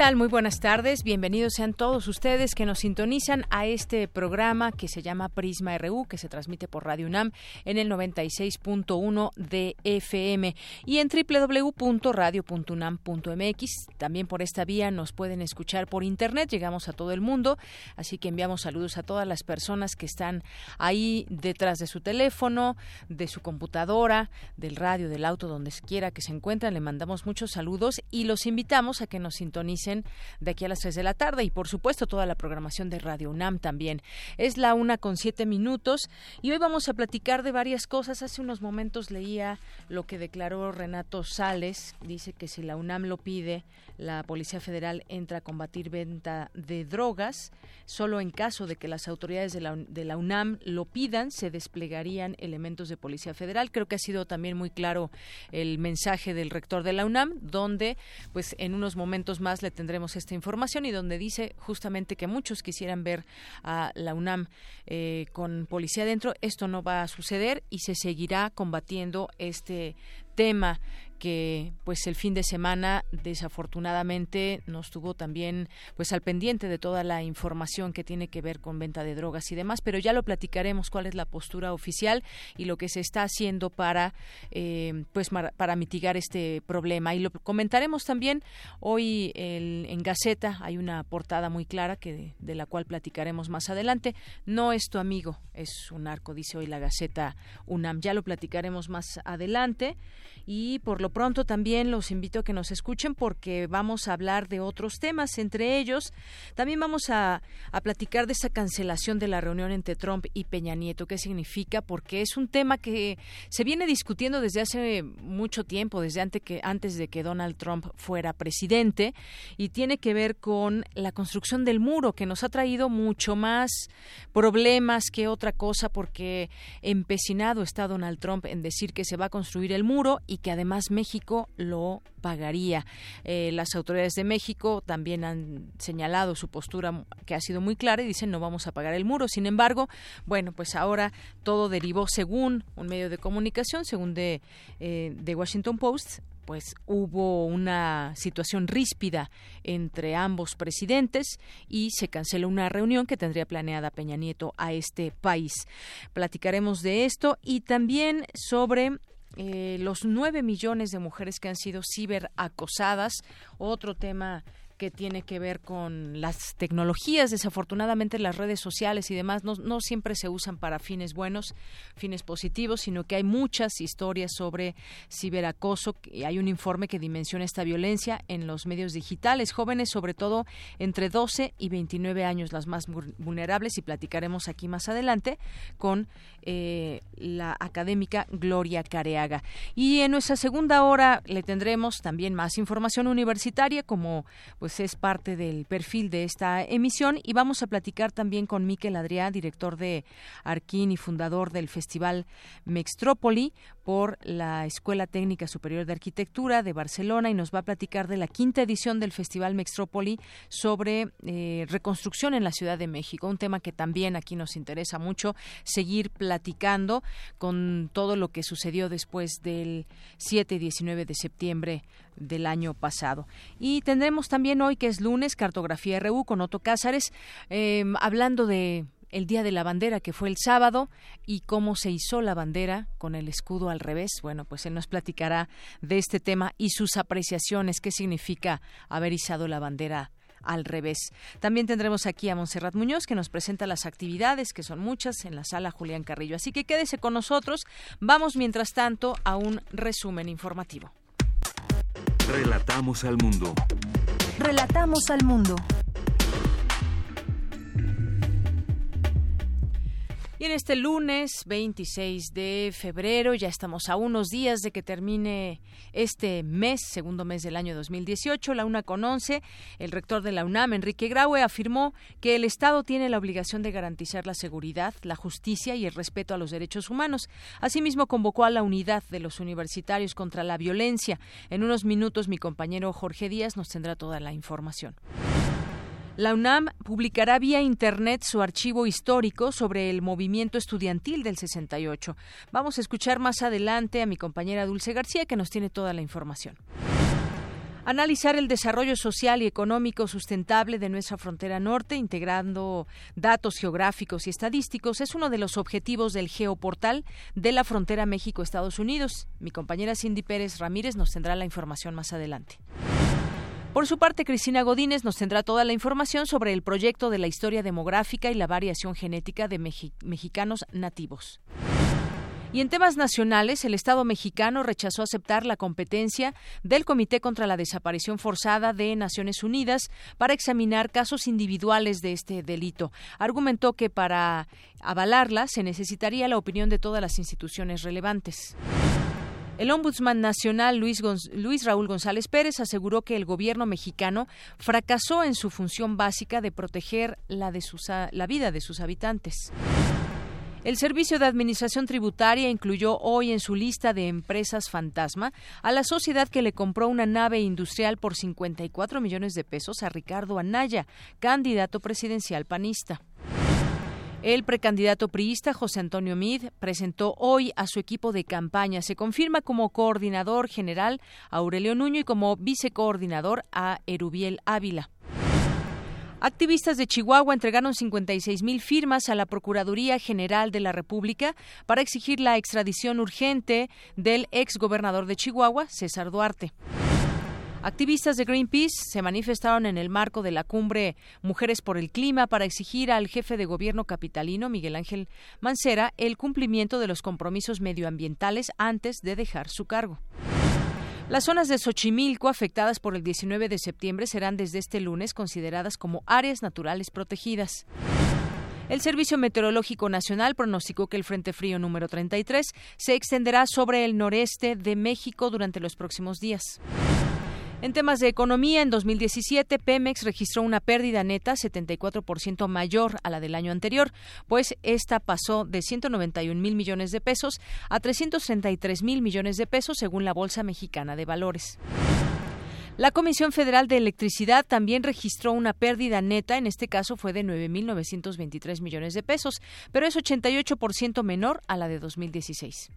Tal? Muy buenas tardes. Bienvenidos sean todos ustedes que nos sintonizan a este programa que se llama Prisma RU, que se transmite por Radio UNAM en el 96.1 de FM y en www.radio.unam.mx. También por esta vía nos pueden escuchar por internet. Llegamos a todo el mundo, así que enviamos saludos a todas las personas que están ahí detrás de su teléfono, de su computadora, del radio, del auto, donde quiera que se encuentren. Le mandamos muchos saludos y los invitamos a que nos sintonicen de aquí a las 3 de la tarde y por supuesto toda la programación de Radio UNAM también. Es la una con siete minutos y hoy vamos a platicar de varias cosas. Hace unos momentos leía lo que declaró Renato Sales. Dice que si la UNAM lo pide, la Policía Federal entra a combatir venta de drogas. Solo en caso de que las autoridades de la, UNAM lo pidan, se desplegarían elementos de Policía Federal. Creo que ha sido también muy claro el mensaje del rector de la UNAM, donde pues en unos momentos más le tendremos esta información y donde dice justamente que muchos quisieran ver a la UNAM eh, con policía dentro. Esto no va a suceder y se seguirá combatiendo este tema que pues el fin de semana desafortunadamente nos tuvo también pues al pendiente de toda la información que tiene que ver con venta de drogas y demás pero ya lo platicaremos cuál es la postura oficial y lo que se está haciendo para eh, pues para mitigar este problema. Y lo comentaremos también hoy en Gaceta. Hay una portada muy clara que de, la cual platicaremos más adelante. No es tu amigo es un arco dice hoy la Gaceta UNAM. Ya lo platicaremos más adelante. Y por lo pronto también los invito a que nos escuchen porque vamos a hablar de otros temas, entre ellos también vamos a, a platicar de esa cancelación de la reunión entre Trump y Peña Nieto, qué significa, porque es un tema que se viene discutiendo desde hace mucho tiempo, desde antes, que, antes de que Donald Trump fuera presidente, y tiene que ver con la construcción del muro, que nos ha traído mucho más problemas que otra cosa, porque empecinado está Donald Trump en decir que se va a construir el muro y que además México lo pagaría. Eh, las autoridades de México también han señalado su postura que ha sido muy clara y dicen no vamos a pagar el muro. Sin embargo, bueno, pues ahora todo derivó según un medio de comunicación, según de, eh, de Washington Post, pues hubo una situación ríspida entre ambos presidentes y se canceló una reunión que tendría planeada Peña Nieto a este país. Platicaremos de esto y también sobre eh, los nueve millones de mujeres que han sido ciberacosadas, otro tema que tiene que ver con las tecnologías. Desafortunadamente las redes sociales y demás no, no, siempre se usan para fines buenos, fines positivos, sino que hay muchas historias sobre ciberacoso. Hay un informe que dimensiona esta violencia en los medios digitales. Jóvenes, sobre todo entre 12 y 29 años, las más vulnerables, y platicaremos aquí más adelante con eh, la académica Gloria Careaga. Y en nuestra segunda hora le tendremos también más información universitaria, como pues es parte del perfil de esta emisión, y vamos a platicar también con Miquel Adrià, director de Arquín y fundador del Festival Mextrópoli por la Escuela Técnica Superior de Arquitectura de Barcelona, y nos va a platicar de la quinta edición del Festival Mextrópoli sobre eh, reconstrucción en la Ciudad de México, un tema que también aquí nos interesa mucho seguir con todo lo que sucedió después del 7 y 19 de septiembre del año pasado. Y tendremos también hoy, que es lunes, Cartografía RU con Otto Cázares, eh, hablando de el Día de la Bandera, que fue el sábado, y cómo se hizo la bandera con el escudo al revés. Bueno, pues él nos platicará de este tema y sus apreciaciones, qué significa haber izado la bandera al revés. También tendremos aquí a Montserrat Muñoz que nos presenta las actividades, que son muchas, en la sala Julián Carrillo. Así que quédese con nosotros. Vamos, mientras tanto, a un resumen informativo. Relatamos al mundo. Relatamos al mundo. Y en este lunes 26 de febrero, ya estamos a unos días de que termine este mes, segundo mes del año 2018, la UNA con 11, el rector de la UNAM, Enrique Graue, afirmó que el Estado tiene la obligación de garantizar la seguridad, la justicia y el respeto a los derechos humanos. Asimismo, convocó a la unidad de los universitarios contra la violencia. En unos minutos, mi compañero Jorge Díaz nos tendrá toda la información. La UNAM publicará vía Internet su archivo histórico sobre el movimiento estudiantil del 68. Vamos a escuchar más adelante a mi compañera Dulce García, que nos tiene toda la información. Analizar el desarrollo social y económico sustentable de nuestra frontera norte, integrando datos geográficos y estadísticos, es uno de los objetivos del Geoportal de la frontera México-Estados Unidos. Mi compañera Cindy Pérez Ramírez nos tendrá la información más adelante. Por su parte, Cristina Godínez nos tendrá toda la información sobre el proyecto de la historia demográfica y la variación genética de mexicanos nativos. Y en temas nacionales, el Estado mexicano rechazó aceptar la competencia del Comité contra la Desaparición Forzada de Naciones Unidas para examinar casos individuales de este delito. Argumentó que para avalarla se necesitaría la opinión de todas las instituciones relevantes. El ombudsman nacional Luis, Raúl González Pérez aseguró que el gobierno mexicano fracasó en su función básica de proteger la vida de sus habitantes. El Servicio de Administración Tributaria incluyó hoy en su lista de empresas fantasma a la sociedad que le compró una nave industrial por 54 millones de pesos a Ricardo Anaya, candidato presidencial panista. El precandidato priista José Antonio Mid presentó hoy a su equipo de campaña. Se confirma como coordinador general a Aurelio Nuño y como vicecoordinador a Erubiel Ávila. Activistas de Chihuahua entregaron 56 mil firmas a la Procuraduría General de la República para exigir la extradición urgente del exgobernador de Chihuahua, César Duarte. Activistas de Greenpeace se manifestaron en el marco de la cumbre Mujeres por el Clima para exigir al jefe de gobierno capitalino, Miguel Ángel Mancera, el cumplimiento de los compromisos medioambientales antes de dejar su cargo. Las zonas de Xochimilco afectadas por el 19 de septiembre serán desde este lunes consideradas como áreas naturales protegidas. El Servicio Meteorológico Nacional pronosticó que el Frente Frío número 33 se extenderá sobre el noreste de México durante los próximos días. En temas de economía, en 2017 Pemex registró una pérdida neta 74% mayor a la del año anterior, pues esta pasó de 191 mil millones de pesos a 333 mil millones de pesos según la Bolsa Mexicana de Valores. La Comisión Federal de Electricidad también registró una pérdida neta, en este caso fue de 9.923 millones de pesos, pero es 88% menor a la de 2016.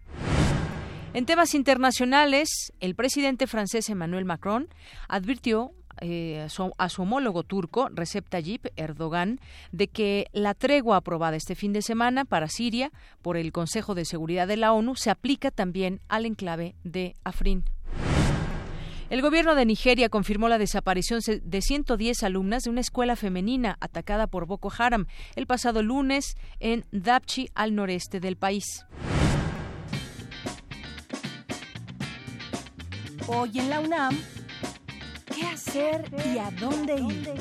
En temas internacionales, el presidente francés Emmanuel Macron advirtió eh, a, su, homólogo turco, Recep Tayyip Erdogan, de que la tregua aprobada este fin de semana para Siria por el Consejo de Seguridad de la ONU se aplica también al enclave de Afrin. El gobierno de Nigeria confirmó la desaparición de 110 alumnas de una escuela femenina atacada por Boko Haram el pasado lunes en Dapchi, al noreste del país. Hoy en la UNAM, ¿qué hacer y a dónde ir?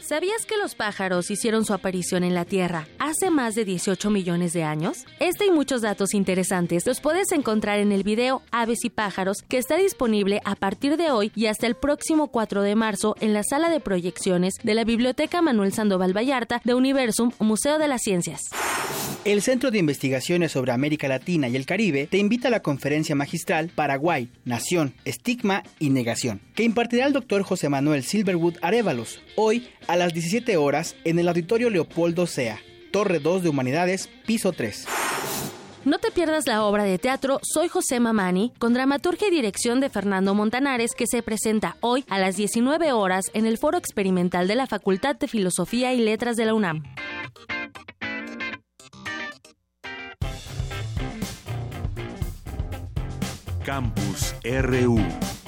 ¿Sabías que los pájaros hicieron su aparición en la Tierra hace más de 18 millones de años? Este y muchos datos interesantes los puedes encontrar en el video Aves y pájaros que está disponible a partir de hoy y hasta el próximo 4 de marzo en la sala de proyecciones de la Biblioteca Manuel Sandoval Vallarta de Universum Museo de las Ciencias. El Centro de Investigaciones sobre América Latina y el Caribe te invita a la conferencia magistral Paraguay, Nación, Estigma y Negación, que impartirá el doctor José Manuel Silverwood Arevalos, hoy a las 17 horas en el Auditorio Leopoldo Sea, Torre 2 de Humanidades, piso 3. No te pierdas la obra de teatro Soy José Mamani, con dramaturgia y dirección de Fernando Montanares, que se presenta hoy a las 19 horas en el Foro Experimental de la Facultad de Filosofía y Letras de la UNAM. Campus RU.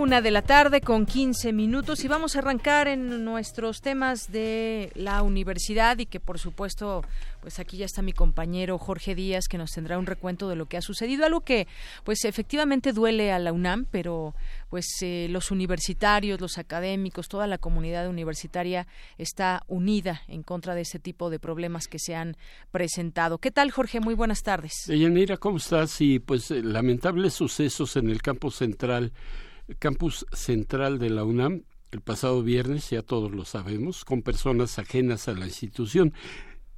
Una de la tarde con 15 minutos y vamos a arrancar en nuestros temas de la universidad y que por supuesto pues aquí ya está mi compañero Jorge Díaz que nos tendrá un recuento de lo que ha sucedido, algo que pues efectivamente duele a la UNAM, pero pues eh, los universitarios, los académicos, toda la comunidad universitaria está unida en contra de ese tipo de problemas que se han presentado. ¿Qué tal Jorge? Muy buenas tardes. Yanira, ¿cómo estás? Y pues eh, lamentables sucesos en el campo central campus central de la UNAM el pasado viernes, ya todos lo sabemos, con personas ajenas a la institución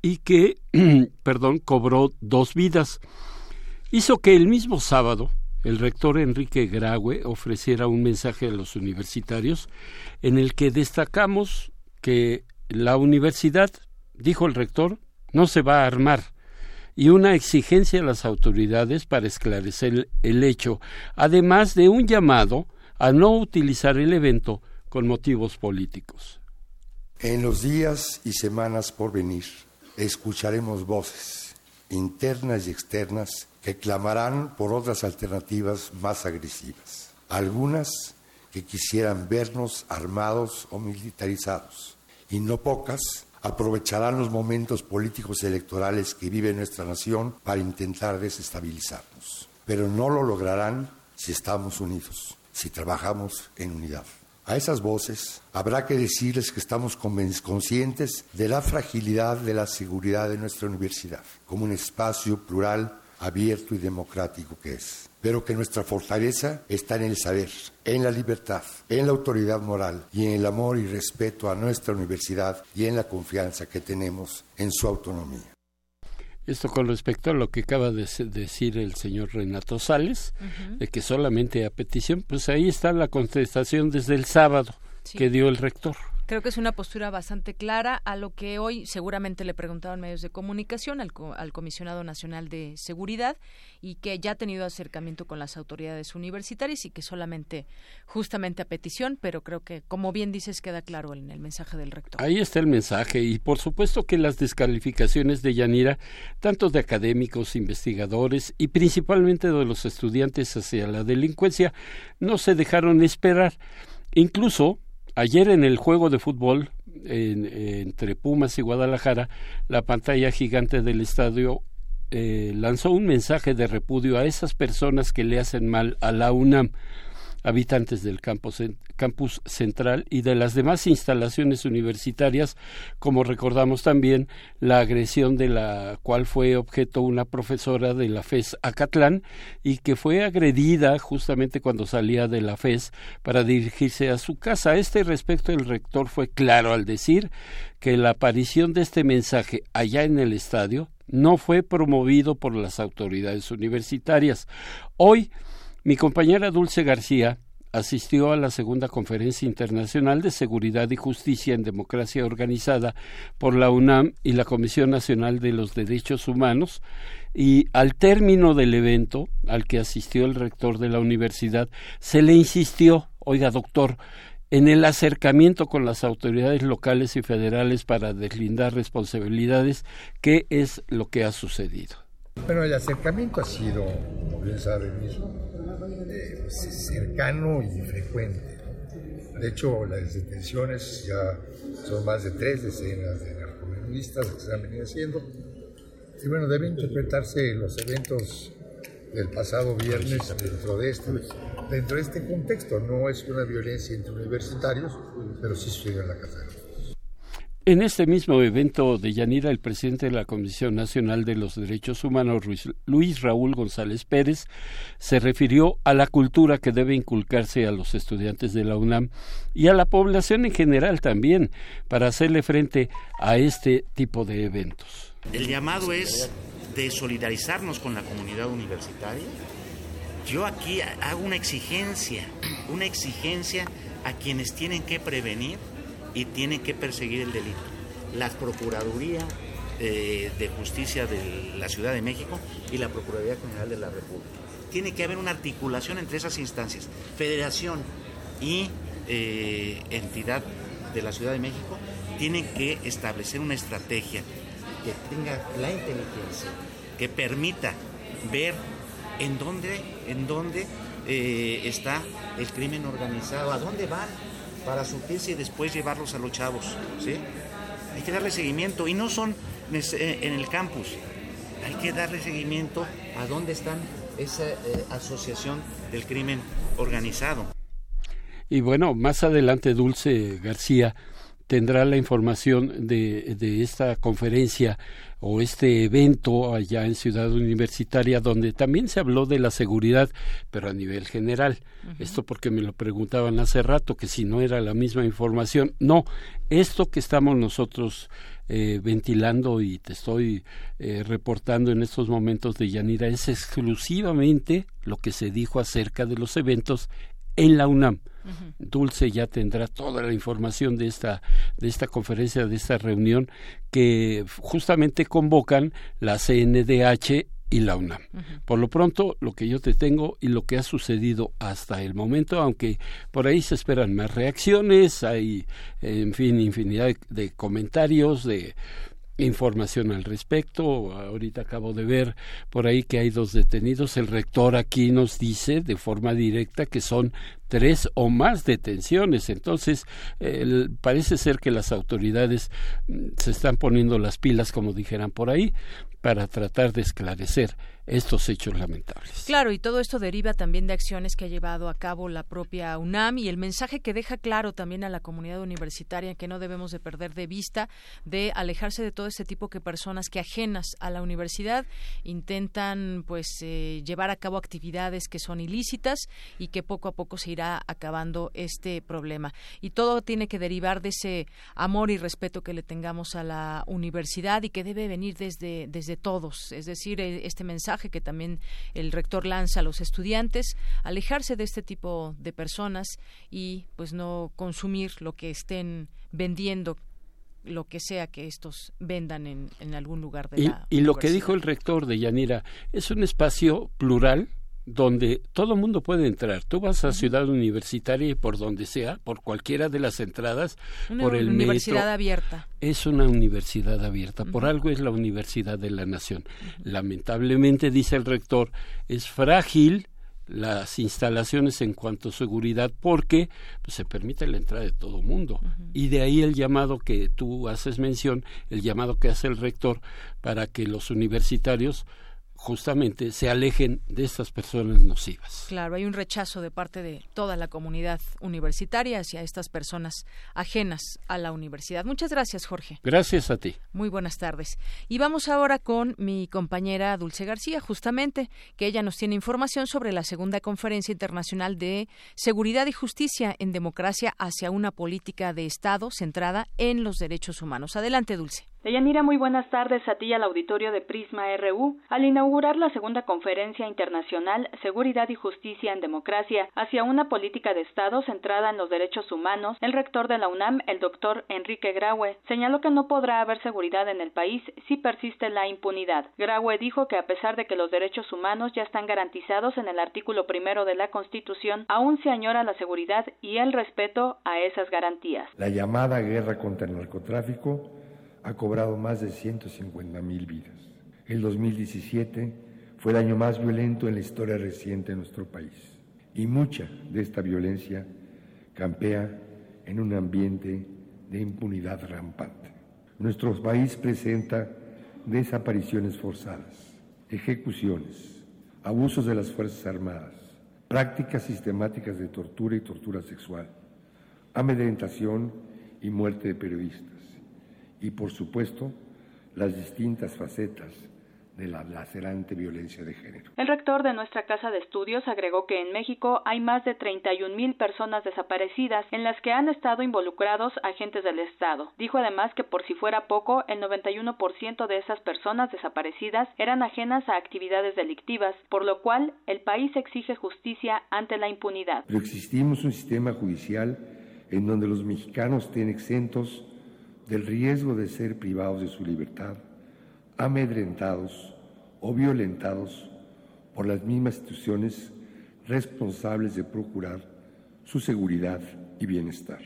y que, perdón, cobró dos vidas. Hizo que el mismo sábado el rector Enrique Graue ofreciera un mensaje a los universitarios en el que destacamos que la universidad, dijo el rector, no se va a armar y una exigencia a las autoridades para esclarecer el hecho, además de un llamado a no utilizar el evento con motivos políticos. En los días y semanas por venir, escucharemos voces internas y externas que clamarán por otras alternativas más agresivas. Algunas que quisieran vernos armados o militarizados, y no pocas aprovecharán los momentos políticos electorales que vive nuestra nación para intentar desestabilizarnos, pero no lo lograrán si estamos unidos si trabajamos en unidad. A esas voces habrá que decirles que estamos conscientes de la fragilidad de la seguridad de nuestra universidad, como un espacio plural, abierto y democrático que es, pero que nuestra fortaleza está en el saber, en la libertad, en la autoridad moral y en el amor y respeto a nuestra universidad y en la confianza que tenemos en su autonomía. Esto con respecto a lo que acaba de decir el señor Renato Sales, de que solamente a petición, pues ahí está la contestación desde el sábado que dio el rector. Creo que es una postura bastante clara a lo que hoy seguramente le preguntaron medios de comunicación al, al, Comisionado Nacional de Seguridad y que ya ha tenido acercamiento con las autoridades universitarias y que solamente justamente a petición, pero creo que como bien dices queda claro en el mensaje del rector. Ahí está el mensaje y por supuesto que las descalificaciones de Yanira, tanto de académicos, investigadores y principalmente de los estudiantes hacia la delincuencia, no se dejaron esperar. Incluso ayer en el juego de fútbol entre Pumas y Guadalajara, la pantalla gigante del estadio eh, lanzó un mensaje de repudio a esas personas que le hacen mal a la UNAM habitantes del campus, central y de las demás instalaciones universitarias, como recordamos también la agresión de la cual fue objeto una profesora de la FES Acatlán y que fue agredida justamente cuando salía de la FES para dirigirse a su casa. A este respecto el rector fue claro al decir que la aparición de este mensaje allá en el estadio no fue promovido por las autoridades universitarias. Hoy mi compañera Dulce García asistió a la segunda conferencia internacional de seguridad y justicia en democracia organizada por la UNAM y la Comisión Nacional de los Derechos Humanos y al término del evento al que asistió el rector de la universidad se le insistió, oiga doctor, en el acercamiento con las autoridades locales y federales para deslindar responsabilidades, ¿qué es lo que ha sucedido? Bueno, el acercamiento ha sido, como bien saben, eh, cercano y frecuente. De hecho, las detenciones ya son más de tres decenas de narcomenudistas que se han venido haciendo. Y bueno, deben interpretarse los eventos del pasado viernes dentro de este, dentro de este contexto. No es una violencia entre universitarios, pero sí sucedió en la de en este mismo evento de Yanira, el presidente de la Comisión Nacional de los Derechos Humanos, Luis Raúl González Pérez, se refirió a la cultura que debe inculcarse a los estudiantes de la UNAM y a la población en general también para hacerle frente a este tipo de eventos. El llamado es de solidarizarnos con la comunidad universitaria. Yo aquí hago una exigencia, una exigencia a quienes tienen que prevenir y tienen que perseguir el delito. La Procuraduría eh, de Justicia de la Ciudad de México y la Procuraduría General de la República. Tiene que haber una articulación entre esas instancias. Federación y eh, entidad de la Ciudad de México tienen que establecer una estrategia que tenga la inteligencia, que permita ver en dónde, en dónde eh, está el crimen organizado, a dónde van para surtirse y después llevarlos a los chavos. ¿sí? Hay que darle seguimiento y no son eh, en el campus, hay que darle seguimiento a dónde están esa eh, asociación del crimen organizado. Y bueno, más adelante Dulce García tendrá la información de, de esta conferencia o este evento allá en Ciudad Universitaria donde también se habló de la seguridad, pero a nivel general. Esto porque me lo preguntaban hace rato, que si no era la misma información. No, esto que estamos nosotros eh, ventilando y te estoy eh, reportando en estos momentos de Yanira es exclusivamente lo que se dijo acerca de los eventos en la UNAM. Dulce ya tendrá toda la información de esta, de esta conferencia, de esta reunión que justamente convocan la CNDH y la UNAM. Por lo pronto, lo que yo te tengo y lo que ha sucedido hasta el momento, aunque por ahí se esperan más reacciones, hay, en fin, infinidad de comentarios, de información al respecto. Ahorita acabo de ver por ahí que hay dos detenidos. El rector aquí nos dice de forma directa que son tres o más detenciones. Entonces, parece ser que las autoridades mm, se están poniendo las pilas, como dijeran por ahí, para tratar de esclarecer estos hechos lamentables. Claro, y todo esto deriva también de acciones que ha llevado a cabo la propia UNAM y el mensaje que deja claro también a la comunidad universitaria que no debemos de perder de vista de alejarse de todo este tipo de personas que ajenas a la universidad intentan pues eh, llevar a cabo actividades que son ilícitas y que poco a poco se irá acabando este problema. Y todo tiene que derivar de ese amor y respeto que le tengamos a la universidad y que debe venir desde desde todos, es decir, e, este mensaje que también el rector lanza a los estudiantes, alejarse de este tipo de personas y pues no consumir lo que estén vendiendo lo que sea que estos vendan en, en algún lugar de y, la y lo que dijo el rector de Yanira es un espacio plural donde todo el mundo puede entrar. Tú vas a Ciudad Universitaria y por donde sea, por cualquiera de las entradas, por el universidad abierta. Es una universidad abierta. Por algo es la Universidad de la Nación. Lamentablemente, dice el rector, es frágil las instalaciones en cuanto a seguridad porque pues, se permite la entrada de todo mundo. Y de ahí el llamado que tú haces mención, el llamado que hace el rector para que los universitarios justamente se alejen de estas personas nocivas. Claro, hay un rechazo de parte de toda la comunidad universitaria hacia estas personas ajenas a la universidad. Muchas gracias, Jorge. Gracias a ti. Muy buenas tardes. Y vamos ahora con mi compañera Dulce García, justamente, que ella nos tiene información sobre la segunda conferencia internacional de seguridad y justicia en democracia hacia una política de Estado centrada en los derechos humanos. Adelante, Dulce. Deyanira, muy buenas tardes a ti y al auditorio de Prisma RU. Al inaugurar la segunda conferencia internacional Seguridad y Justicia en Democracia hacia una política de Estado centrada en los derechos humanos, el rector de la UNAM, el doctor Enrique Graue, señaló que no podrá haber seguridad en el país si persiste la impunidad. Graue dijo que a pesar de que los derechos humanos ya están garantizados en el artículo primero de la Constitución, aún se añora la seguridad y el respeto a esas garantías. La llamada guerra contra el narcotráfico ha cobrado más de 150 mil vidas. El 2017 fue el año más violento en la historia reciente de nuestro país y mucha de esta violencia campea en un ambiente de impunidad rampante. Nuestro país presenta desapariciones forzadas, ejecuciones, abusos de las Fuerzas Armadas, prácticas sistemáticas de tortura y tortura sexual, amedrentación y muerte de periodistas y, por supuesto, las distintas facetas de la lacerante violencia de género. El rector de nuestra casa de estudios agregó que en México hay más de 31 mil personas desaparecidas en las que han estado involucrados agentes del Estado. Dijo además que por si fuera poco, el 91% de esas personas desaparecidas eran ajenas a actividades delictivas, por lo cual el país exige justicia ante la impunidad. Pero existimos un sistema judicial en donde los mexicanos estén exentos del riesgo de ser privados de su libertad, amedrentados o violentados por las mismas instituciones responsables de procurar su seguridad y bienestar.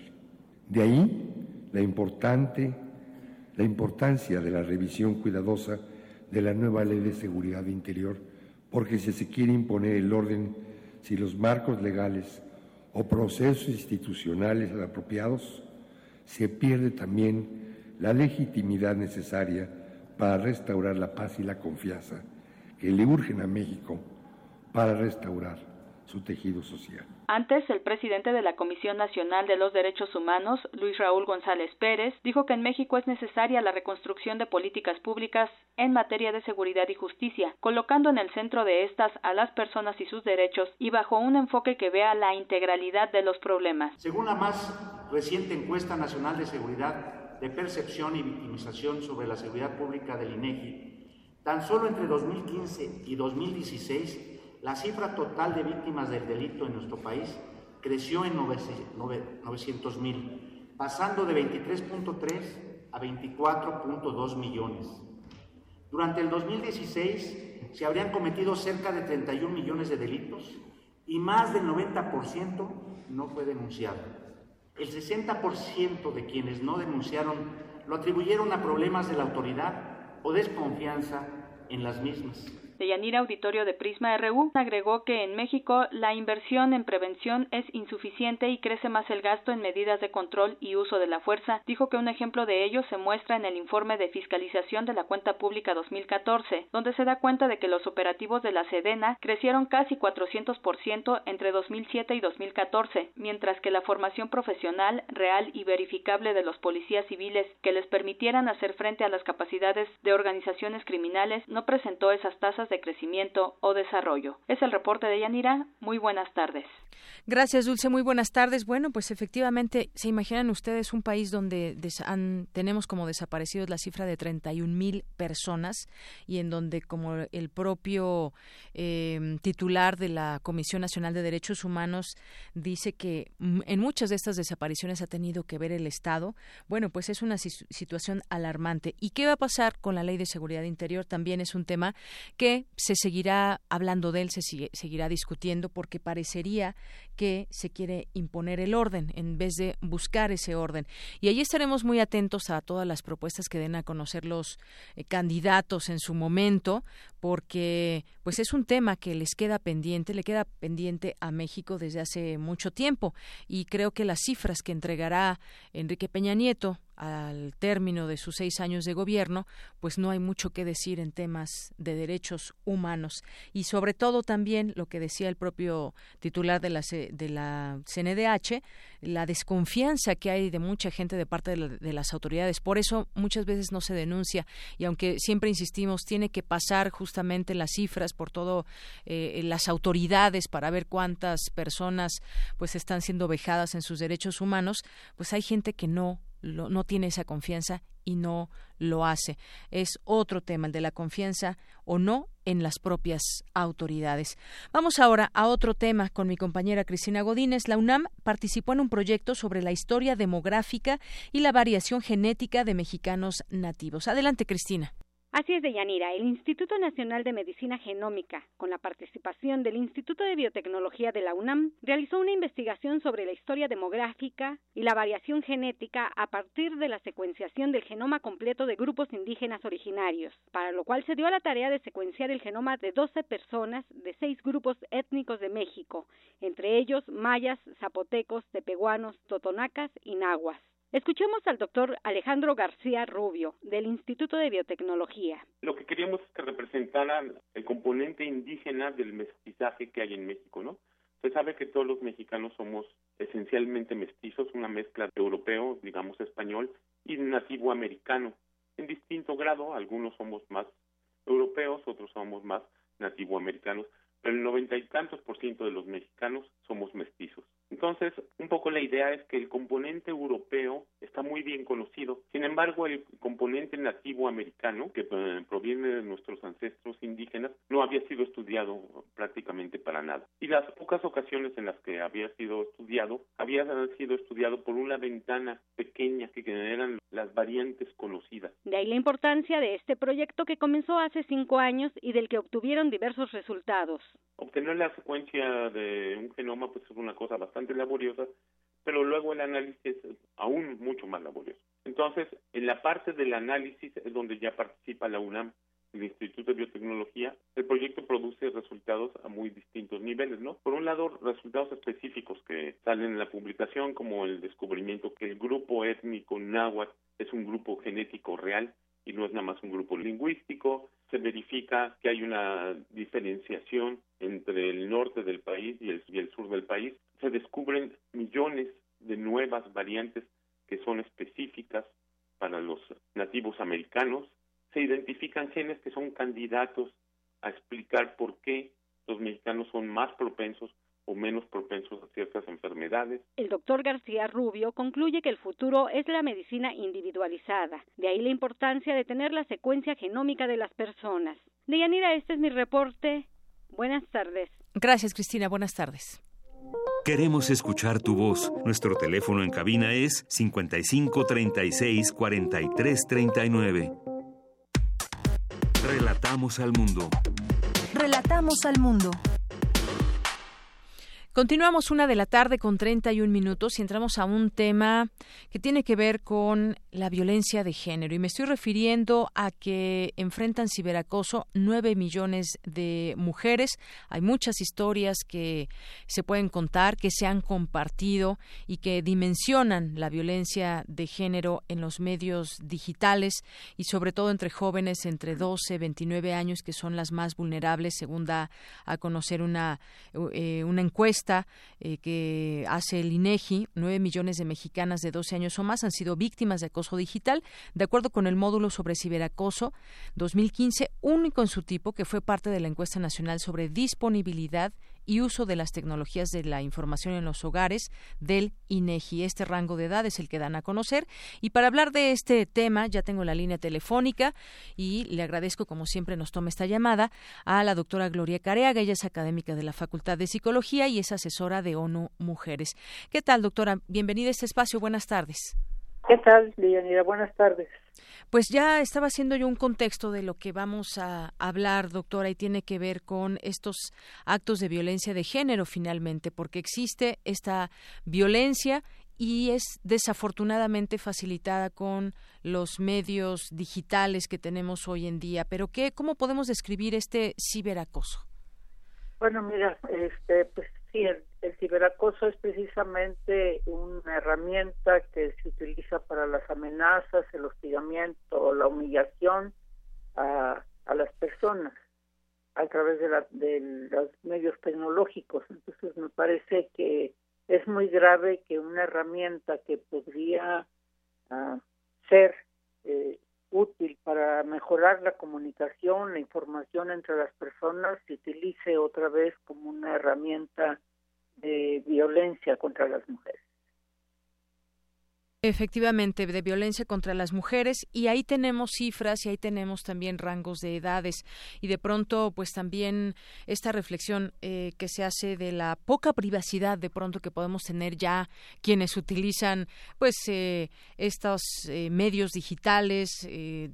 De ahí la importante la importancia de la revisión cuidadosa de la nueva Ley de Seguridad Interior porque si se quiere imponer el orden, si los marcos legales o procesos institucionales apropiados, se pierde también la legitimidad necesaria para restaurar la paz y la confianza que le urgen a México para restaurar su tejido social. Antes, el presidente de la Comisión Nacional de los Derechos Humanos, Luis Raúl González Pérez, dijo que en México es necesaria la reconstrucción de políticas públicas en materia de seguridad y justicia, colocando en el centro de estas a las personas y sus derechos y bajo un enfoque que vea la integralidad de los problemas. Según la más reciente encuesta nacional de seguridad de percepción y victimización sobre la seguridad pública del INEGI, tan solo entre 2015 y 2016 la cifra total de víctimas del delito en nuestro país creció en 900 mil, pasando de 23.3 a 24.2 millones. Durante el 2016 se habrían cometido cerca de 31 millones de delitos y más del 90% no fue denunciado. El 60% de quienes no denunciaron lo atribuyeron a problemas de la autoridad o desconfianza en las mismas. Deyanira Auditorio de Prisma RU agregó que en México la inversión en prevención es insuficiente y crece más el gasto en medidas de control y uso de la fuerza. Dijo que un ejemplo de ello se muestra en el informe de fiscalización de la cuenta pública 2014, donde se da cuenta de que los operativos de la Sedena crecieron casi 400% entre 2007 y 2014, mientras que la formación profesional real y verificable de los policías civiles que les permitieran hacer frente a las capacidades de organizaciones criminales no presentó esas tasas de crecimiento o desarrollo. Es el reporte de Yanira. Muy buenas tardes. Gracias, Dulce. Muy buenas tardes. Bueno, pues efectivamente, ¿se imaginan ustedes un país donde tenemos como desaparecidos la cifra de 31 mil personas y en donde, como el propio em, titular de la Comisión Nacional de Derechos Humanos dice que en muchas de estas desapariciones ha tenido que ver el Estado? Bueno, pues es una situación alarmante. ¿Y qué va a pasar con la Ley de Seguridad Interior? También es un tema que se seguirá hablando de él, se seguirá discutiendo, porque parecería que se quiere imponer el orden en vez de buscar ese orden. Y ahí estaremos muy atentos a todas las propuestas que den a conocer los eh, candidatos en su momento, porque pues es un tema que les queda pendiente, le queda pendiente a México desde hace mucho tiempo y creo que las cifras que entregará Enrique Peña Nieto al término de sus seis años de gobierno, pues no hay mucho que decir en temas de derechos humanos y sobre todo también lo que decía el propio titular de la, de la CNDH, la desconfianza que hay de mucha gente de parte de, las autoridades. Por eso muchas veces no se denuncia y aunque siempre insistimos, tiene que pasar justamente las cifras por todo eh, las autoridades para ver cuántas personas pues están siendo vejadas en sus derechos humanos, pues hay gente que no no tiene esa confianza y no lo hace. Es otro tema, el de la confianza o no en las propias autoridades. Vamos ahora a otro tema con mi compañera Cristina Godínez. La UNAM participó en un proyecto sobre la historia demográfica y la variación genética de mexicanos nativos. Adelante, Cristina. Así es, Deyanira. El Instituto Nacional de Medicina Genómica, con la participación del Instituto de Biotecnología de la UNAM, realizó una investigación sobre la historia demográfica y la variación genética a partir de la secuenciación del genoma completo de grupos indígenas originarios, para lo cual se dio a la tarea de secuenciar el genoma de 12 personas de seis grupos étnicos de México, entre ellos mayas, zapotecos, tepehuanos, totonacas y nahuas. Escuchemos al doctor Alejandro García Rubio, del Instituto de Biotecnología. Lo que queríamos es que representaran el componente indígena del mestizaje que hay en México, ¿no? Se sabe que todos los mexicanos somos esencialmente mestizos, una mezcla de europeo, digamos español, y nativo americano. En distinto grado, algunos somos más europeos, otros somos más nativo americanos, pero el noventa y tantos por ciento de los mexicanos somos mestizos. Entonces, un poco la idea es que el componente europeo está muy bien conocido. Sin embargo, el componente nativo americano, que eh, proviene de nuestros ancestros indígenas, no había sido estudiado prácticamente para nada. Y las pocas ocasiones en las que había sido estudiado, había sido estudiado por una ventana pequeña que eran las variantes conocidas. De ahí la importancia de este proyecto que comenzó hace cinco años y del que obtuvieron diversos resultados. Obtener la secuencia de un genoma pues es una cosa bastante laboriosa, pero luego el análisis es aún mucho más laborioso. Entonces, en la parte del análisis es donde ya participa la UNAM el Instituto de Biotecnología, el proyecto produce resultados a muy distintos niveles, ¿no? Por un lado, resultados específicos que salen en la publicación, como el descubrimiento que el grupo étnico náhuatl es un grupo genético real y no es nada más un grupo lingüístico. Se verifica que hay una diferenciación entre el norte del país y el, y el sur del país. Se descubren millones de nuevas variantes que son específicas para los nativos americanos. Se identifican genes que son candidatos a explicar por qué los mexicanos son más propensos o menos propensos a ciertas enfermedades. El doctor García Rubio concluye que el futuro es la medicina individualizada, de ahí la importancia de tener la secuencia genómica de las personas. Deyanira, este es mi reporte. Buenas tardes. Gracias, Cristina. Buenas tardes. Queremos escuchar tu voz. Nuestro teléfono en cabina es 55 36 43 39. Relatamos al mundo. Relatamos al mundo. Continuamos una de la tarde con 31 minutos y entramos a un tema que tiene que ver con la violencia de género. Y me estoy refiriendo a que enfrentan ciberacoso nueve millones de mujeres. Hay muchas historias que se pueden contar, que se han compartido y que dimensionan la violencia de género en los medios digitales y sobre todo entre jóvenes entre 12 y 29 años, que son las más vulnerables, según da a conocer una, eh, una encuesta eh, que hace el INEGI, nueve millones de mexicanas de 12 años o más han sido víctimas de acoso digital, de acuerdo con el módulo sobre ciberacoso 2015, único en su tipo que fue parte de la encuesta nacional sobre disponibilidad y uso de las tecnologías de la información en los hogares del INEGI. Este rango de edad es el que dan a conocer. Y para hablar de este tema, ya tengo la línea telefónica y le agradezco, como siempre, nos toma esta llamada a la doctora Gloria Careaga. Ella es académica de la Facultad de Psicología y es asesora de ONU Mujeres. ¿Qué tal, doctora? Bienvenida a este espacio. Buenas tardes. ¿Qué tal, Lianira? Buenas tardes. Pues ya estaba haciendo yo un contexto de lo que vamos a hablar, doctora, y tiene que ver con estos actos de violencia de género finalmente, porque existe esta violencia y es desafortunadamente facilitada con los medios digitales que tenemos hoy en día. Pero qué, cómo podemos describir este ciberacoso? Bueno, mira, este, pues sí, el, ciberacoso es precisamente una herramienta que se utiliza para las amenazas, el hostigamiento, la humillación a, a las personas a través de, la, de los medios tecnológicos. Entonces me parece que es muy grave que una herramienta que podría uh, ser eh, útil para mejorar la comunicación, la información entre las personas, se utilice otra vez como una herramienta de violencia contra las mujeres. Efectivamente, de violencia contra las mujeres y ahí tenemos cifras y ahí tenemos también rangos de edades. Y de pronto pues también esta reflexión eh, que se hace de la poca privacidad de pronto que podemos tener ya quienes utilizan pues eh, estos eh, medios digitales,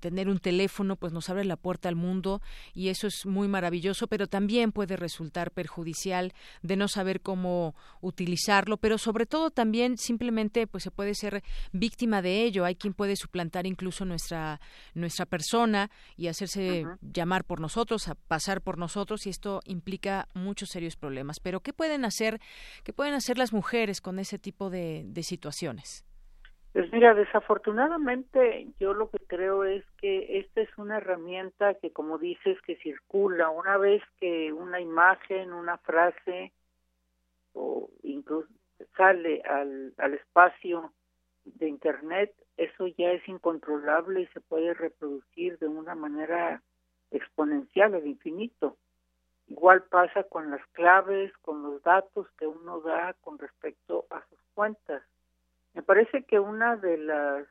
tener un teléfono pues nos abre la puerta al mundo y eso es muy maravilloso, pero también puede resultar perjudicial de no saber cómo utilizarlo, pero sobre todo también simplemente pues se puede ser víctima de ello. Hay quien puede suplantar incluso nuestra, nuestra persona y hacerse llamar por nosotros, a pasar por nosotros, y esto implica muchos serios problemas. Pero, ¿qué pueden hacer, qué pueden hacer las mujeres con ese tipo de, de situaciones? Pues mira, desafortunadamente yo lo que creo es que esta es una herramienta que, como dices, que circula. Una vez que una imagen, una frase o incluso sale al, al espacio de Internet, eso ya es incontrolable y se puede reproducir de una manera exponencial al infinito. Igual pasa con las claves, con los datos que uno da con respecto a sus cuentas. Me parece que una de las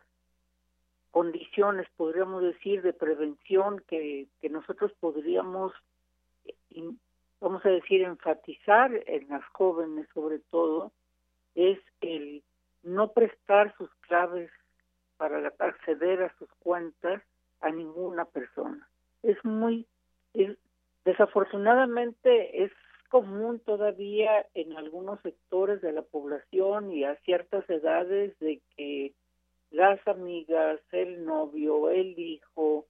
condiciones, podríamos decir, de prevención que, que nosotros podríamos, vamos a decir, enfatizar en las jóvenes sobre todo, es el no prestar sus claves para acceder a sus cuentas a ninguna persona. Es muy, desafortunadamente es común todavía en algunos sectores de la población y a ciertas edades de que las amigas, el novio, el hijo,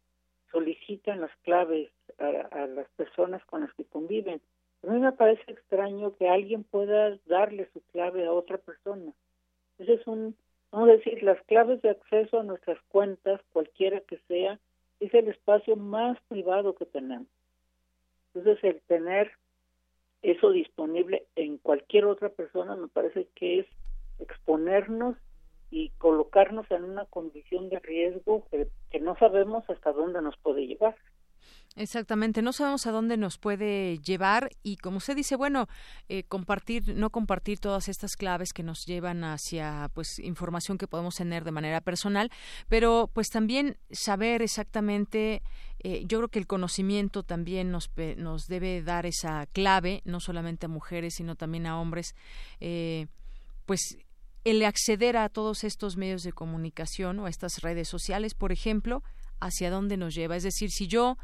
solicitan las claves a, las personas con las que conviven. A mí me parece extraño que alguien pueda darle su clave a otra persona. Ese es un, vamos a decir, las claves de acceso a nuestras cuentas, cualquiera que sea, es el espacio más privado que tenemos. Entonces, el tener eso disponible en cualquier otra persona me parece que es exponernos y colocarnos en una condición de riesgo que, no sabemos hasta dónde nos puede llevar. Exactamente, no sabemos a dónde nos puede llevar y como se dice, bueno, eh, compartir, no compartir todas estas claves que nos llevan hacia, pues, información que podemos tener de manera personal, pero pues también saber exactamente, eh, yo creo que el conocimiento también nos nos debe dar esa clave, no solamente a mujeres sino también a hombres, eh, pues el acceder a todos estos medios de comunicación o a estas redes sociales, por ejemplo, hacia dónde nos lleva. Es decir, si yo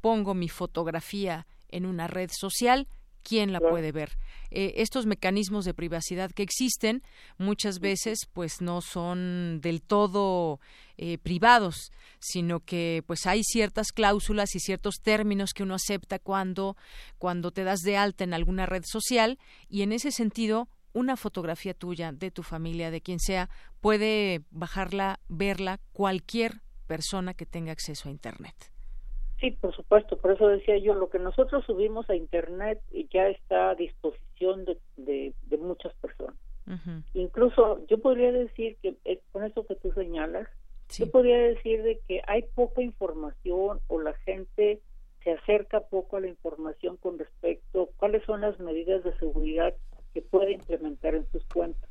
pongo mi fotografía en una red social, ¿quién la puede ver? Eh, estos mecanismos de privacidad que existen muchas veces pues no son del todo eh, privados, sino que pues hay ciertas cláusulas y ciertos términos que uno acepta cuando, cuando te das de alta en alguna red social y en ese sentido una fotografía tuya, de tu familia, de quien sea, puede bajarla, verla cualquier persona que tenga acceso a Internet. Sí, por supuesto, por eso decía yo, lo que nosotros subimos a Internet ya está a disposición de, de, muchas personas. Incluso yo podría decir que eh, con eso que tú señalas, yo podría decir de que hay poca información o la gente se acerca poco a la información con respecto a cuáles son las medidas de seguridad que puede implementar en sus cuentas.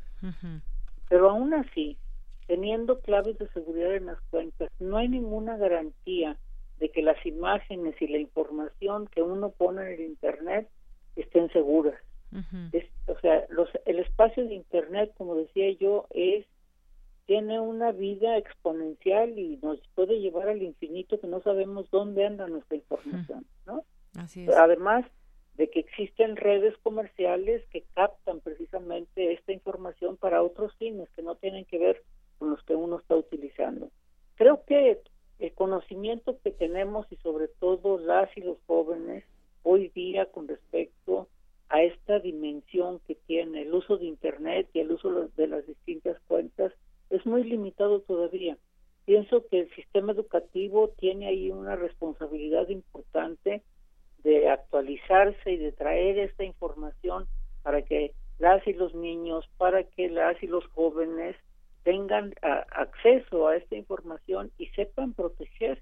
Pero aún así, teniendo claves de seguridad en las cuentas, no hay ninguna garantía de que las imágenes y la información que uno pone en el Internet estén seguras. o sea, los, el espacio de Internet, como decía yo, es tiene una vida exponencial y nos puede llevar al infinito que no sabemos dónde anda nuestra información, ¿no? Además, de que existen redes comerciales que captan precisamente esta información para otros fines que no tienen que ver con los que uno está utilizando. Creo que el conocimiento que tenemos y sobre todo las y los jóvenes hoy día con respecto a esta dimensión que tiene el uso de Internet y el uso de las distintas cuentas es muy limitado todavía. Pienso que el sistema educativo tiene ahí una responsabilidad importante de actualizarse y de traer esta información para que las y los niños, para que las y los jóvenes tengan acceso a esta información y sepan proteger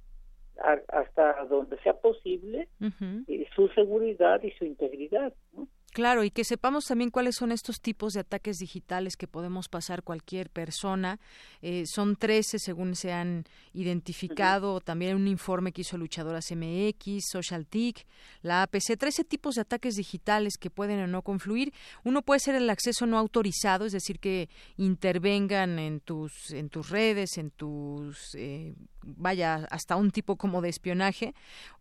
hasta donde sea posible eh, su seguridad y su integridad. ¿no? Claro, y que sepamos también cuáles son estos tipos de ataques digitales que podemos pasar cualquier persona. Eh, son 13 según se han identificado, también un informe que hizo Luchadoras MX, SocialTIC, la APC, 13 tipos de ataques digitales que pueden o no confluir. Uno puede ser el acceso no autorizado, es decir, que intervengan en tus, en tus redes, en tus... Eh, vaya, hasta un tipo como de espionaje,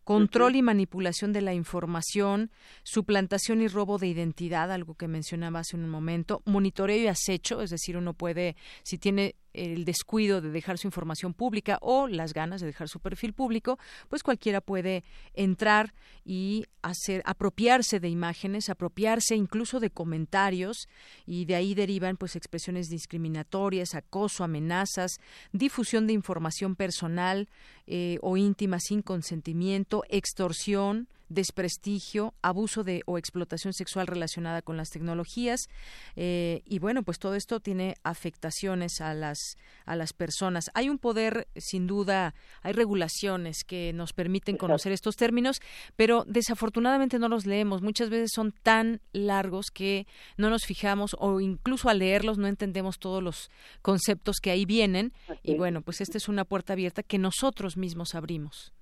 control y manipulación de la información, suplantación y robo de identidad, algo que mencionaba hace un momento, monitoreo y acecho, es decir, uno puede, si tiene el descuido de dejar su información pública o las ganas de dejar su perfil público, pues cualquiera puede entrar y hacer apropiarse de imágenes, apropiarse incluso de comentarios y de ahí derivan pues expresiones discriminatorias, acoso, amenazas, difusión de información personal eh, o íntima sin consentimiento, extorsión, desprestigio, abuso de o explotación sexual relacionada con las tecnologías eh, y bueno pues todo esto tiene afectaciones a las a las personas. Hay un poder sin duda, hay regulaciones que nos permiten conocer estos términos, pero desafortunadamente no los leemos. Muchas veces son tan largos que no nos fijamos o incluso al leerlos no entendemos todos los conceptos que ahí vienen y bueno pues esta es una puerta abierta que nosotros mismos abrimos.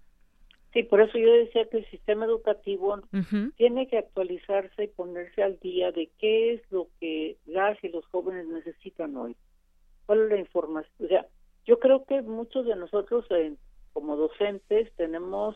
Sí, por eso yo decía que el sistema educativo tiene que actualizarse y ponerse al día de qué es lo que las y los jóvenes necesitan hoy. ¿Cuál es la información? O sea, yo creo que muchos de nosotros eh, como docentes tenemos,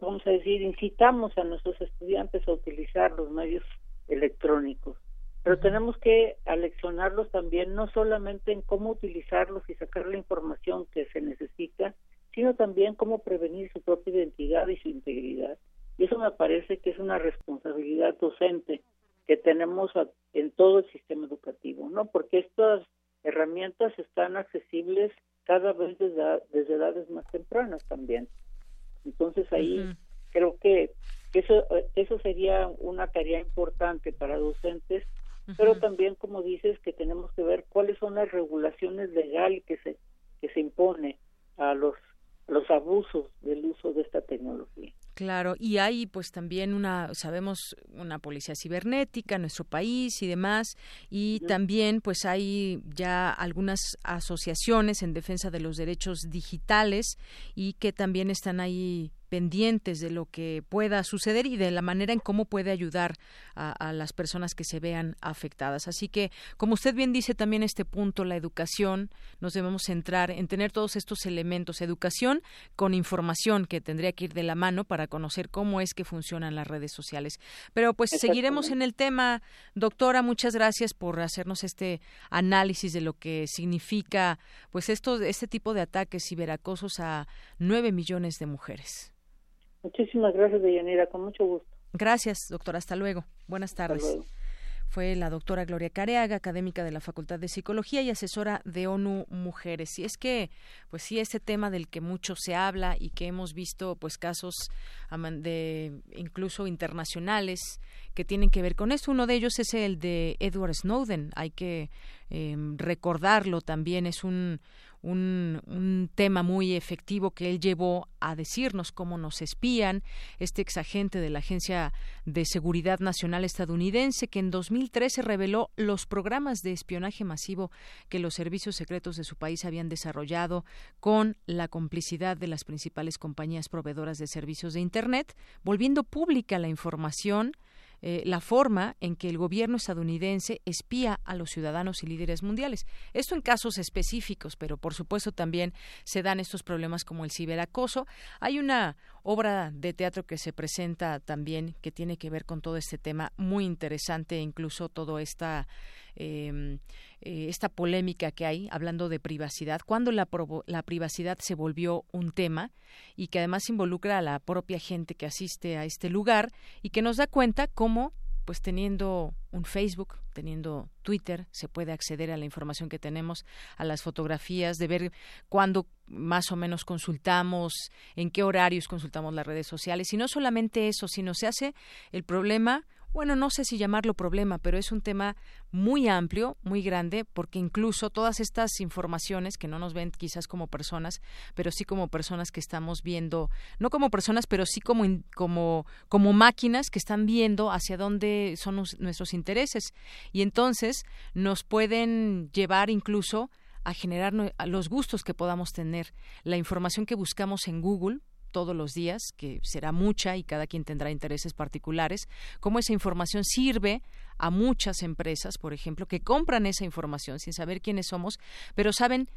vamos a decir, incitamos a nuestros estudiantes a utilizar los medios electrónicos, pero tenemos que aleccionarlos también no solamente en cómo utilizarlos y sacar la información que se necesita, sino también cómo prevenir su propia identidad y su integridad. Y eso me parece que es una responsabilidad docente que tenemos en todo el sistema educativo, ¿no? Porque estas herramientas están accesibles cada vez desde, desde edades más tempranas también. Entonces ahí creo que eso, eso sería una tarea importante para docentes, pero también, como dices, que tenemos que ver cuáles son las regulaciones legales que se, que se impone a los, los abusos del uso de esta tecnología. Claro, y hay pues también una, sabemos, una policía cibernética en nuestro país y demás, y también pues hay ya algunas asociaciones en defensa de los derechos digitales y que también están ahí pendientes de lo que pueda suceder y de la manera en cómo puede ayudar a, las personas que se vean afectadas. Así que, como usted bien dice también este punto, la educación, nos debemos centrar en tener todos estos elementos, educación con información que tendría que ir de la mano para conocer cómo es que funcionan las redes sociales. Pero pues seguiremos en el tema. Doctora, muchas gracias por hacernos este análisis de lo que significa pues esto, este tipo de ataques ciberacosos a nueve millones de mujeres. Muchísimas gracias, Deyanira, con mucho gusto. Gracias, doctora. Hasta luego. Buenas tardes. Fue la doctora Gloria Careaga, académica de la Facultad de Psicología y asesora de ONU Mujeres. Y es que, pues sí, este tema del que mucho se habla y que hemos visto, pues casos de incluso internacionales que tienen que ver con esto. Uno de ellos es el de Edward Snowden. Hay que em, recordarlo también. Es un un, un, tema muy efectivo que él llevó a decirnos cómo nos espían, este exagente de la Agencia de Seguridad Nacional estadounidense que en 2013 reveló los programas de espionaje masivo que los servicios secretos de su país habían desarrollado con la complicidad de las principales compañías proveedoras de servicios de Internet, volviendo pública la información eh, la forma en que el gobierno estadounidense espía a los ciudadanos y líderes mundiales. Esto en casos específicos, pero por supuesto también se dan estos problemas como el ciberacoso. Hay una obra de teatro que se presenta también que tiene que ver con todo este tema muy interesante, incluso todo esta em, eh, esta polémica que hay hablando de privacidad, cuando la, la privacidad se volvió un tema y que además involucra a la propia gente que asiste a este lugar y que nos da cuenta cómo pues teniendo un Facebook, teniendo Twitter, se puede acceder a la información que tenemos, a las fotografías, de ver cuándo más o menos consultamos, en qué horarios consultamos las redes sociales. Y no solamente eso, sino se hace el problema bueno, no sé si llamarlo problema, pero es un tema muy amplio, muy grande, porque incluso todas estas informaciones que no nos ven quizás como personas, pero sí como personas que estamos viendo, no como personas, pero sí como, como, como máquinas que están viendo hacia dónde son nuestros intereses. Y entonces nos pueden llevar incluso a generar los gustos que podamos tener. La información que buscamos en Google, todos los días, que será mucha y cada quien tendrá intereses particulares, cómo esa información sirve a muchas empresas, por ejemplo, que compran esa información sin saber quiénes somos, pero saben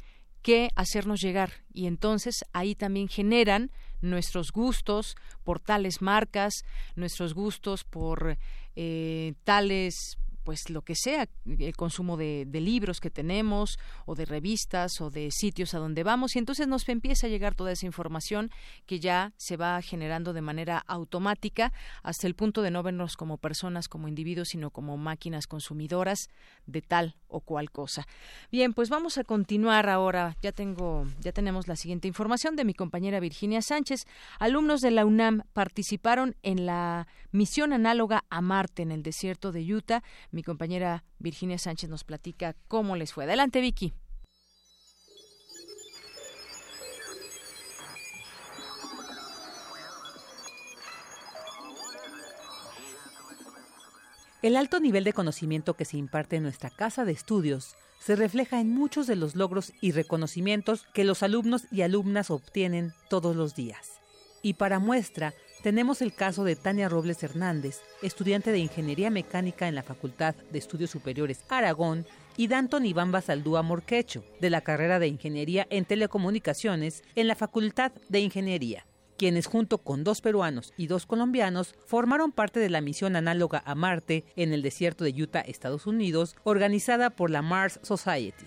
qué hacernos llegar. Y entonces ahí también generan nuestros gustos por tales marcas, nuestros gustos por eh, tales pues lo que sea, el consumo de, libros que tenemos o de revistas o de sitios a donde vamos y entonces nos empieza a llegar toda esa información que ya se va generando de manera automática hasta el punto de no vernos como personas, como individuos, sino como máquinas consumidoras de tal o cual cosa. Bien, pues vamos a continuar ahora. Ya tengo, ya tenemos la siguiente información de mi compañera Virginia Sánchez. Alumnos de la UNAM participaron en la misión análoga a Marte en el desierto de Utah mi compañera Virginia Sánchez nos platica cómo les fue. Adelante, Vicky. El alto nivel de conocimiento que se imparte en nuestra casa de estudios se refleja en muchos de los logros y reconocimientos que los alumnos y alumnas obtienen todos los días. Y para muestra, tenemos el caso de Tania Robles Hernández, estudiante de Ingeniería Mecánica en la Facultad de Estudios Superiores Aragón, y Danton Iván Basaldúa Morquecho, de la carrera de Ingeniería en Telecomunicaciones en la Facultad de Ingeniería, quienes junto con dos peruanos y dos colombianos formaron parte de la misión análoga a Marte en el desierto de Utah, Estados Unidos, organizada por la Mars Society.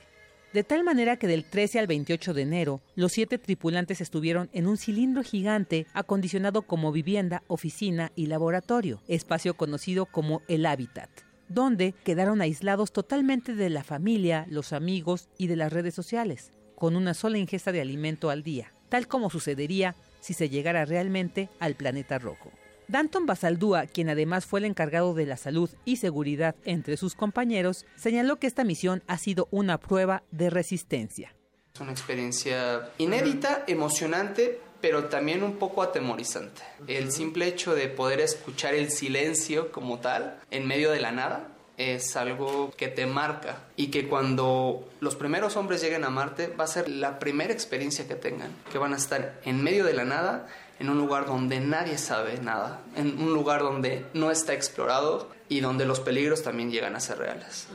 De tal manera que del 13 al 28 de enero, los siete tripulantes estuvieron en un cilindro gigante acondicionado como vivienda, oficina y laboratorio, espacio conocido como el hábitat donde quedaron aislados totalmente de la familia, los amigos y de las redes sociales, con una sola ingesta de alimento al día, tal como sucedería si se llegara realmente al planeta rojo. Danton Basaldúa, quien además fue el encargado de la salud y seguridad entre sus compañeros, señaló que esta misión ha sido una prueba de resistencia. Es una experiencia inédita, emocionante, pero también un poco atemorizante. El simple hecho de poder escuchar el silencio como tal en medio de la nada es algo que te marca y que cuando los primeros hombres lleguen a Marte va a ser la primera experiencia que tengan, que van a estar en medio de la nada, en un lugar donde nadie sabe nada, en un lugar donde no está explorado y donde los peligros también llegan a ser reales.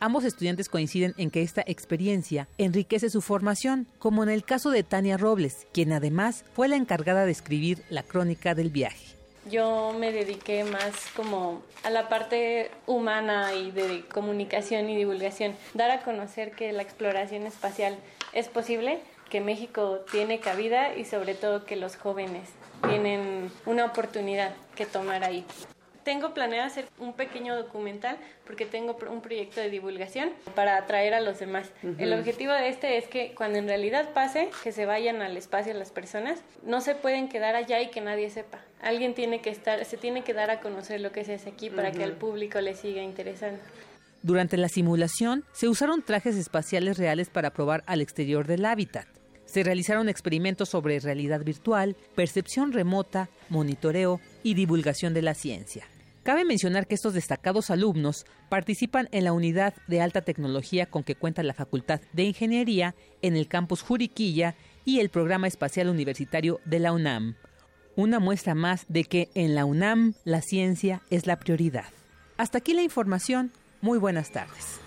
Ambos estudiantes coinciden en que esta experiencia enriquece su formación, como en el caso de Tania Robles, quien además fue la encargada de escribir la crónica del viaje. Yo me dediqué más como a la parte humana y de comunicación y divulgación, dar a conocer que la exploración espacial es posible, que México tiene cabida y sobre todo que los jóvenes tienen una oportunidad que tomar ahí. Tengo planeado hacer un pequeño documental porque tengo un proyecto de divulgación para atraer a los demás. El objetivo de este es que cuando en realidad pase, que se vayan al espacio las personas, no se pueden quedar allá y que nadie sepa. Alguien tiene que estar, se tiene que dar a conocer lo que se hace aquí para que al público le siga interesando. Durante la simulación se usaron trajes espaciales reales para probar al exterior del hábitat. Se realizaron experimentos sobre realidad virtual, percepción remota, monitoreo y divulgación de la ciencia. Cabe mencionar que estos destacados alumnos participan en la unidad de alta tecnología con que cuenta la Facultad de Ingeniería en el campus Juriquilla y el Programa Espacial Universitario de la UNAM. Una muestra más de que en la UNAM la ciencia es la prioridad. Hasta aquí la información. Muy buenas tardes.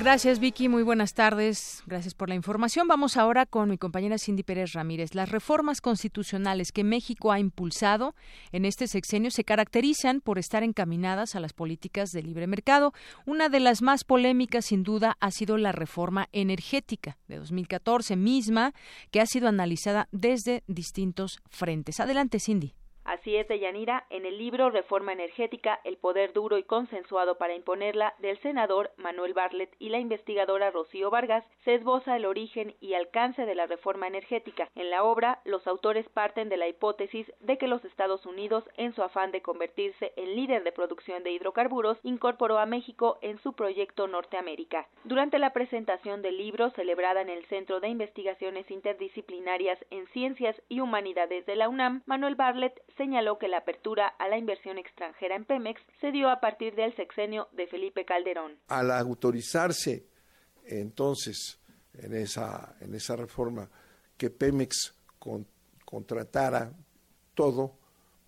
Gracias Vicky, muy buenas tardes. Gracias por la información. Vamos ahora con mi compañera Cindy Pérez Ramírez. Las reformas constitucionales que México ha impulsado en este sexenio se caracterizan por estar encaminadas a las políticas de libre mercado. Una de las más polémicas, sin duda, ha sido la reforma energética de 2014 misma, que ha sido analizada desde distintos frentes. Adelante, Cindy. Así es, Deyanira, en el libro Reforma Energética, el poder duro y consensuado para imponerla del senador Manuel Bartlett y la investigadora Rocío Vargas, se esboza el origen y alcance de la reforma energética. En la obra, los autores parten de la hipótesis de que los Estados Unidos, en su afán de convertirse en líder de producción de hidrocarburos, incorporó a México en su proyecto Norteamérica. Durante la presentación del libro, celebrada en el Centro de Investigaciones Interdisciplinarias en Ciencias y Humanidades de la UNAM, Manuel Bartlett señaló que la apertura a la inversión extranjera en Pemex se dio a partir del sexenio de Felipe Calderón. Al autorizarse entonces en esa, en esa reforma que Pemex contratara todo,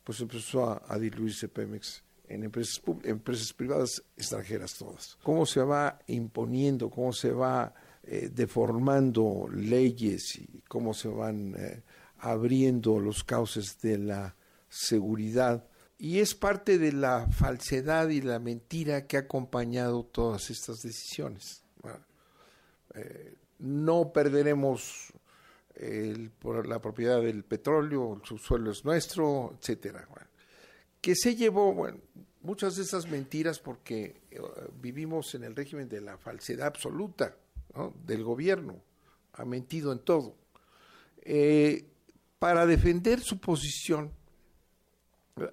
pues empezó a, diluirse Pemex en empresas, empresas privadas extranjeras todas. ¿Cómo se va imponiendo, cómo se va eh, deformando leyes y cómo se van eh, abriendo los cauces de la seguridad. Y es parte de la falsedad y la mentira que ha acompañado todas estas decisiones. Eh, no perderemos por la propiedad del petróleo, el subsuelo es nuestro, etcétera. que se llevó, muchas de esas mentiras porque eh, vivimos en el régimen de la falsedad absoluta del gobierno, ha mentido en todo. Eh, para defender su posición,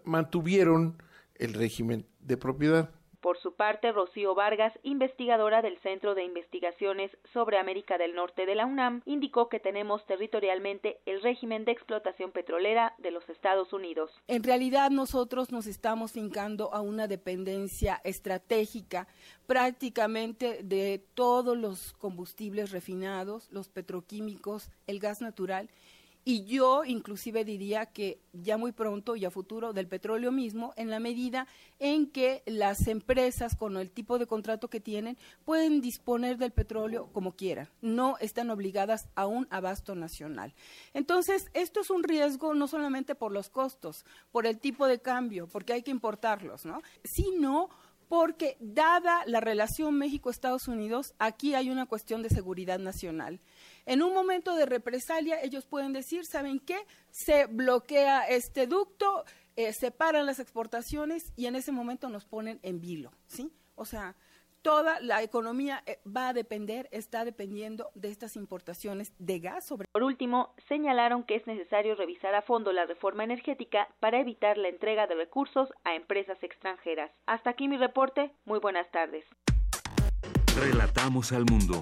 mantuvieron el régimen de propiedad. Por su parte, Rocío Vargas, investigadora del Centro de Investigaciones sobre América del Norte de la UNAM, indicó que tenemos territorialmente el régimen de explotación petrolera de los Estados Unidos. En realidad nosotros nos estamos fincando a una dependencia estratégica prácticamente de todos los combustibles refinados, los petroquímicos, el gas natural y yo inclusive diría que ya muy pronto y a futuro del petróleo mismo, en la medida en que las empresas con el tipo de contrato que tienen pueden disponer del petróleo como quieran, no están obligadas a un abasto nacional. Entonces, esto es un riesgo no solamente por los costos, por el tipo de cambio, porque hay que importarlos, ¿no? sino porque dada la relación México-Estados Unidos, aquí hay una cuestión de seguridad nacional. En un momento de represalia, ellos pueden decir, ¿saben qué? Se bloquea este ducto, eh, separan las exportaciones y en ese momento nos ponen en vilo, ¿sí? O sea, toda la economía eh, va a depender, está dependiendo de estas importaciones de gas. Sobre... Por último, señalaron que es necesario revisar a fondo la reforma energética para evitar la entrega de recursos a empresas extranjeras. Hasta aquí mi reporte. Muy buenas tardes. Relatamos al mundo.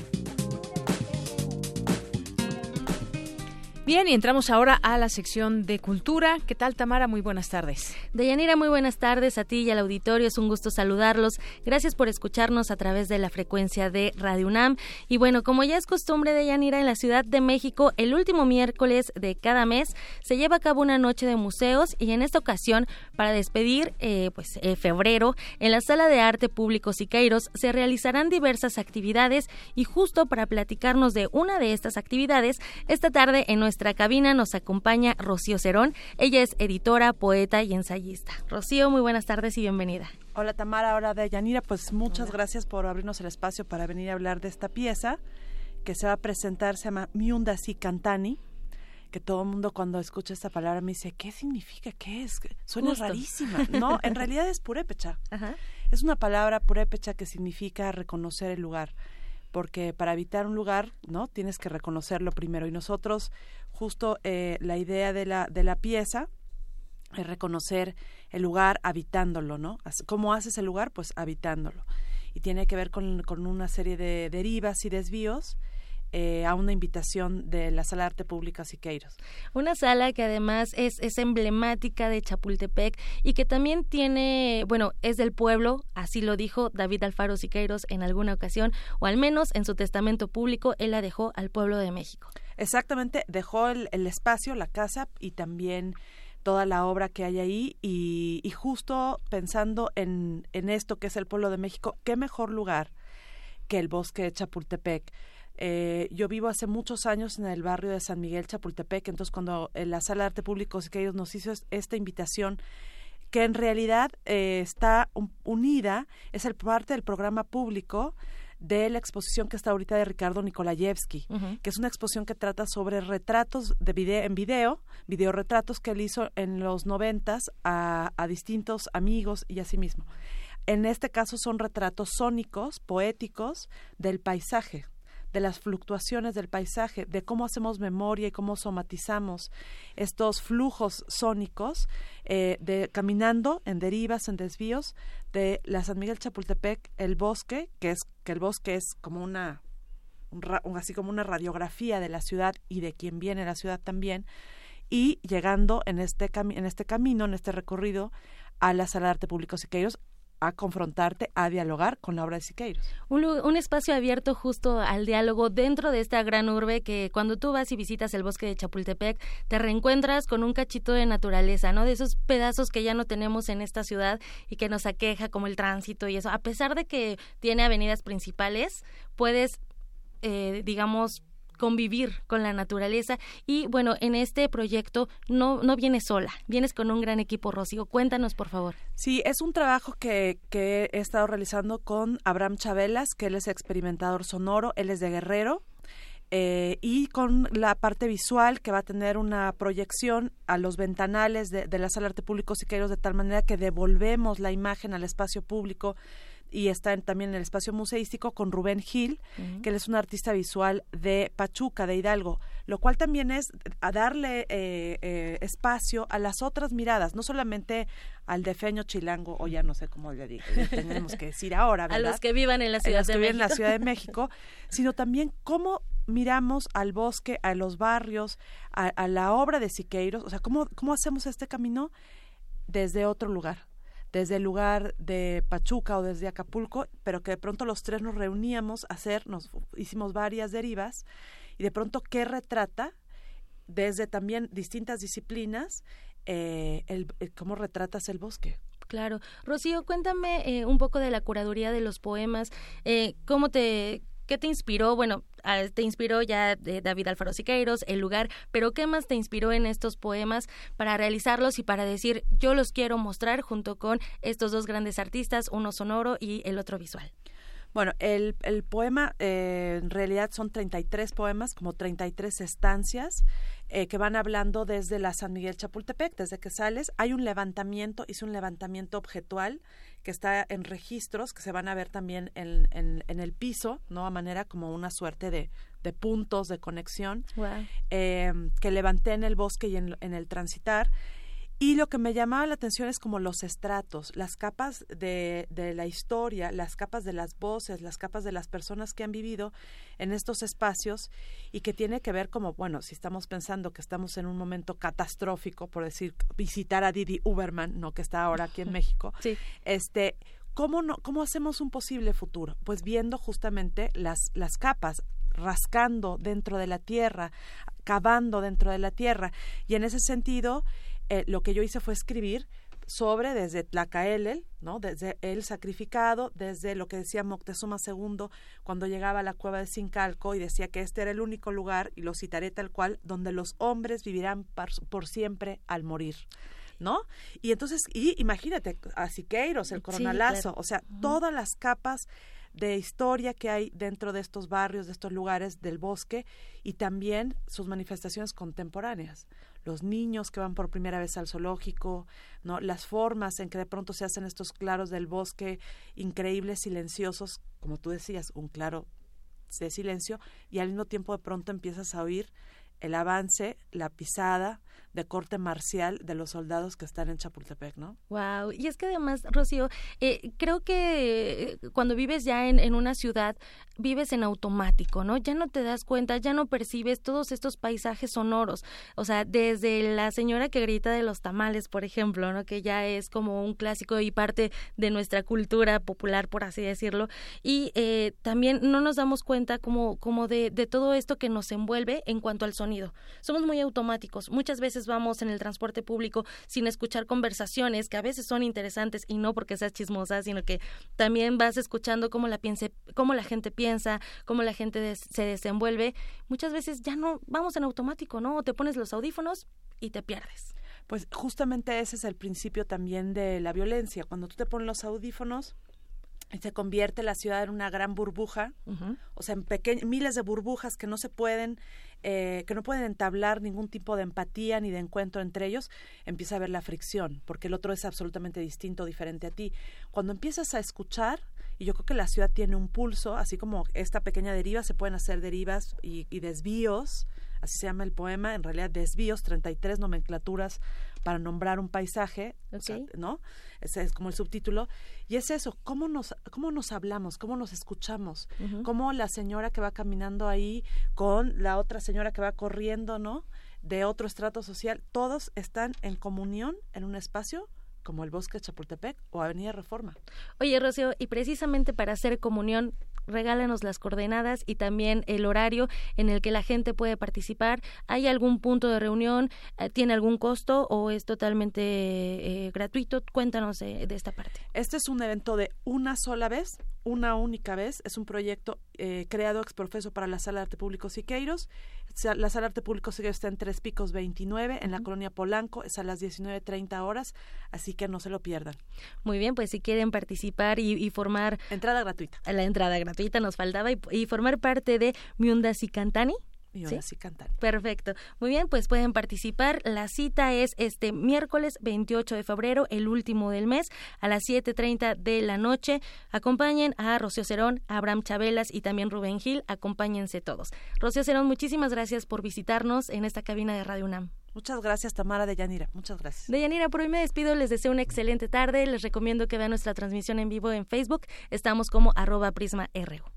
Bien, y entramos ahora a la sección de cultura. ¿Qué tal, Tamara? Muy buenas tardes. Deyanira, muy buenas tardes a ti y al auditorio. Es un gusto saludarlos. Gracias por escucharnos a través de la frecuencia de Radio UNAM. Y bueno, como ya es costumbre, Deyanira, en la Ciudad de México, el último miércoles de cada mes se lleva a cabo una noche de museos y en esta ocasión, para despedir eh, pues eh, febrero, en la Sala de Arte Público Siqueiros se realizarán diversas actividades y justo para platicarnos de una de estas actividades, esta tarde en nuestra nuestra cabina nos acompaña Rocío Cerón. Ella es editora, poeta y ensayista. Rocío, muy buenas tardes y bienvenida. Hola Tamara, hola de Yanira, pues muchas gracias por abrirnos el espacio para venir a hablar de esta pieza que se va a presentar, se llama Miunda Si Cantani, que todo el mundo cuando escucha esta palabra me dice, ¿qué significa? ¿Qué es? Suena rarísima. No, en realidad es purépecha. Es una palabra purépecha que significa reconocer el lugar porque para habitar un lugar, ¿no? Tienes que reconocerlo primero. Y nosotros, justo eh, la idea de la, de la pieza es reconocer el lugar habitándolo, ¿no? ¿Cómo haces el lugar? Pues habitándolo. Y tiene que ver con, con una serie de derivas y desvíos eh, a una invitación de la Sala de Arte Pública Siqueiros. Una sala que además es, es emblemática de Chapultepec y que también tiene, bueno, es del pueblo, así lo dijo David Alfaro Siqueiros en alguna ocasión, o al menos en su testamento público, él la dejó al pueblo de México. Exactamente, dejó el, espacio, la casa y también toda la obra que hay ahí y, y justo pensando en, en esto que es el pueblo de México, qué mejor lugar que el bosque de Chapultepec eh, yo vivo hace muchos años en el barrio de San Miguel Chapultepec, entonces cuando en la Sala de Arte Público que ellos nos hizo esta invitación, que en realidad eh, está unida, es el parte del programa público de la exposición que está ahorita de Ricardo Nikolayevsky, que es una exposición que trata sobre retratos de video, en video, videoretratos que él hizo en los noventas a, a distintos amigos y a sí mismo. En este caso son retratos sónicos, poéticos, del paisaje, de las fluctuaciones del paisaje, de cómo hacemos memoria y cómo somatizamos estos flujos sónicos eh, de caminando en derivas, en desvíos de la San Miguel Chapultepec, el bosque, que es que el bosque es como una así como una radiografía de la ciudad y de quien viene la ciudad también y llegando en este en este camino, en este recorrido a la Sala de Arte Público Siqueiros, a confrontarte, a dialogar con la obra de Siqueiros. Un, espacio abierto justo al diálogo dentro de esta gran urbe que cuando tú vas y visitas el bosque de Chapultepec te reencuentras con un cachito de naturaleza, ¿no? De esos pedazos que ya no tenemos en esta ciudad y que nos aqueja como el tránsito y eso. A pesar de que tiene avenidas principales, puedes, eh, digamos, convivir con la naturaleza y bueno, en este proyecto no, no vienes sola, vienes con un gran equipo, Rocío. Cuéntanos, por favor. Sí, es un trabajo que, que he estado realizando con Abraham Chabelas, que él es experimentador sonoro, él es de Guerrero, eh, y con la parte visual que va a tener una proyección a los ventanales de, de la sala de arte público Siqueiros de tal manera que devolvemos la imagen al espacio público y está también en el espacio museístico con Rubén Gil, que él es un artista visual de Pachuca, de Hidalgo, lo cual también es a darle eh, eh, espacio a las otras miradas, no solamente al defeño chilango, o ya no sé cómo le digo, tenemos que decir ahora, ¿verdad? A los que vivan en la Ciudad de México. en la Ciudad de México, sino también cómo miramos al bosque, a los barrios, a, a la obra de Siqueiros, o sea, cómo, cómo hacemos este camino desde otro lugar desde el lugar de Pachuca o desde Acapulco, pero que de pronto los tres nos reuníamos a hacer, nos hicimos varias derivas y de pronto qué retrata desde también distintas disciplinas eh, el, cómo retratas el bosque. Claro. Rocío, cuéntame eh, un poco de la curaduría de los poemas, eh, cómo te, ¿Qué te inspiró? Bueno, ah, te inspiró ya de David Alfaro Siqueiros, el lugar, pero ¿qué más te inspiró en estos poemas para realizarlos y para decir yo los quiero mostrar junto con estos dos grandes artistas, uno sonoro y el otro visual? Bueno, el, el poema eh, en realidad son 33 poemas, como 33 estancias eh, que van hablando desde la San Miguel Chapultepec, desde que sales. Hay un levantamiento, hice un levantamiento objetual que está en registros, que se van a ver también en, en, el piso, ¿no? A manera como una suerte de, de puntos de conexión eh, que levanté en el bosque y en, en el transitar y lo que me llamaba la atención es como los estratos, las capas de, de, la historia, las capas de las voces, las capas de las personas que han vivido en estos espacios y que tiene que ver como, bueno, si estamos pensando que estamos en un momento catastrófico, por decir, visitar a Didi Uberman, no que está ahora aquí en México, sí. este, ¿cómo, no, ¿cómo hacemos un posible futuro? Pues viendo justamente las, las capas, rascando dentro de la tierra, cavando dentro de la tierra. Y en ese sentido, eh, lo que yo hice fue escribir sobre desde Tlacaelel, ¿no? desde el sacrificado, desde lo que decía Moctezuma II cuando llegaba a la cueva de Sincalco y decía que este era el único lugar, y lo citaré tal cual, donde los hombres vivirán por, siempre al morir. ¿no? Y entonces, y imagínate a Siqueiros, el coronalazo, o sea, todas las capas de historia que hay dentro de estos barrios, de estos lugares del bosque y también sus manifestaciones contemporáneas los niños que van por primera vez al zoológico, ¿no? las formas en que de pronto se hacen estos claros del bosque increíbles, silenciosos, como tú decías, un claro de silencio, y al mismo tiempo de pronto empiezas a oír el avance, la pisada, de corte marcial de los soldados que están en Chapultepec, ¿no? Wow, y es que además, Rocío, eh, creo que eh, cuando vives ya en, en, una ciudad, vives en automático, ¿no? Ya no te das cuenta, ya no percibes todos estos paisajes sonoros, o sea, desde la señora que grita de los tamales, por ejemplo, ¿no? Que ya es como un clásico y parte de nuestra cultura popular, por así decirlo, y eh, también no nos damos cuenta como, como de, de todo esto que nos envuelve en cuanto al sonido. Somos muy automáticos, muchas veces vamos en el transporte público sin escuchar conversaciones que a veces son interesantes y no porque seas chismosa, sino que también vas escuchando cómo la piense, cómo la gente piensa, cómo la gente se desenvuelve. Muchas veces ya no vamos en automático, ¿no? te pones los audífonos y te pierdes. Pues justamente ese es el principio también de la violencia. Cuando tú te pones los audífonos, se convierte la ciudad en una gran burbuja, o sea, en miles de burbujas que no se pueden eh, que no pueden entablar ningún tipo de empatía ni de encuentro entre ellos, empieza a haber la fricción, porque el otro es absolutamente distinto, diferente a ti. Cuando empiezas a escuchar, y yo creo que la ciudad tiene un pulso, así como esta pequeña deriva, se pueden hacer derivas y, y desvíos, así se llama el poema, en realidad desvíos, 33 nomenclaturas para nombrar un paisaje, ¿no? Ese es como el subtítulo. Y es eso, cómo nos, cómo nos hablamos, cómo nos escuchamos, cómo la señora que va caminando ahí con la otra señora que va corriendo, ¿no? De otro estrato social, todos están en comunión en un espacio como el Bosque de Chapultepec o Avenida Reforma. Oye, Rocío, y precisamente para hacer comunión regálanos las coordenadas y también el horario en el que la gente puede participar. ¿Hay algún punto de reunión? Eh, ¿Tiene algún costo o es totalmente eh, gratuito? Cuéntanos de, esta parte. Este es un evento de una sola vez, una única vez. Es un proyecto eh, creado ex profeso para la Sala de Arte Público Siqueiros. La Sala de Arte Público Siqueiros está en Tres Picos 29, en la colonia Polanco. Es a las 19.30 horas, así que no se lo pierdan. Muy bien, pues si quieren participar y, y formar... Entrada gratuita. La entrada gratuita nos faltaba y, formar parte de Miundasi Cantani. ¿Sí? Cantani. Perfecto. Muy bien, pues pueden participar. La cita es este miércoles 28 de febrero, el último del mes, a las 7.30 de la noche. Acompañen a Rocío Cerón, a Abraham Chabelas y también Rubén Gil. Acompáñense todos. Rocío Cerón, muchísimas gracias por visitarnos en esta cabina de Radio UNAM. Muchas gracias, Tamara de Yanira. Muchas gracias. De Yanira, por hoy me despido. Les deseo una excelente tarde. Les recomiendo que vean nuestra transmisión en vivo en Facebook. Estamos como arroba Prisma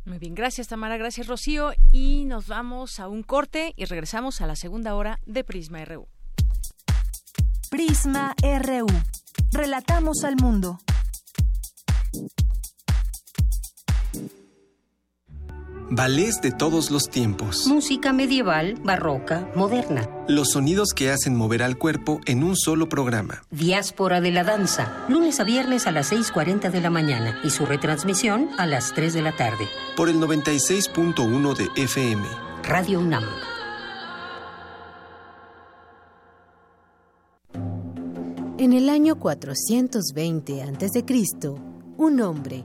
Muy bien, gracias, Tamara. Gracias, Rocío. Y nos vamos a un corte y regresamos a la segunda hora de Prisma RU. Prisma RU. Relatamos al mundo. Ballets de todos los tiempos. Música medieval, barroca, moderna. Los sonidos que hacen mover al cuerpo en un solo programa. Diáspora de la danza. Lunes a viernes a las 6.40 de la mañana y su retransmisión a las 3 de la tarde. Por el 96.1 de FM. Radio UNAM. En el año 420 a.C., un hombre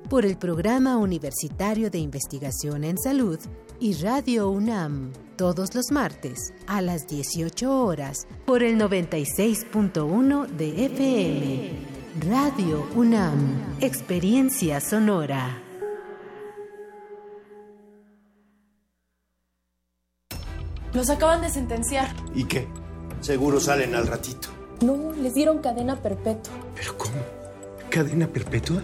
por el Programa Universitario de Investigación en Salud y Radio UNAM, todos los martes a las 18 horas por el 96.1 de FM. Radio UNAM, Experiencia Sonora. Los acaban de sentenciar. ¿Y qué? Seguro salen al ratito. No, les dieron cadena perpetua. ¿Pero cómo? ¿Cadena perpetua?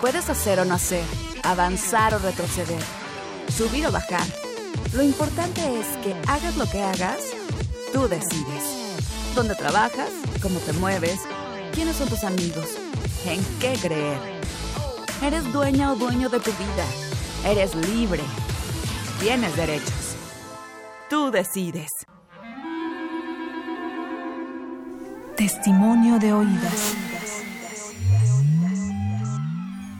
Puedes hacer o no hacer, avanzar o retroceder, subir o bajar. Lo importante es que hagas lo que hagas, tú decides. ¿Dónde trabajas? ¿Cómo te mueves? ¿Quiénes son tus amigos? ¿En qué creer? Eres dueña o dueño de tu vida. Eres libre. Tienes derechos. Tú decides. Testimonio de oídas.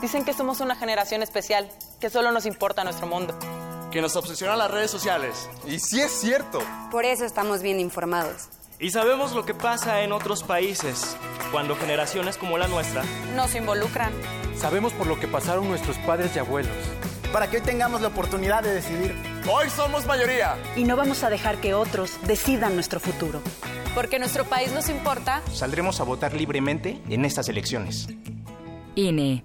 Dicen que somos una generación especial, que solo nos importa nuestro mundo. Que nos obsesionan las redes sociales. Y sí es cierto. Por eso estamos bien informados. Y sabemos lo que pasa en otros países, cuando generaciones como la nuestra nos involucran. Sabemos por lo que pasaron nuestros padres y abuelos. Para que hoy tengamos la oportunidad de decidir. Hoy somos mayoría. Y no vamos a dejar que otros decidan nuestro futuro. Porque nuestro país nos importa. Saldremos a votar libremente en estas elecciones. INE.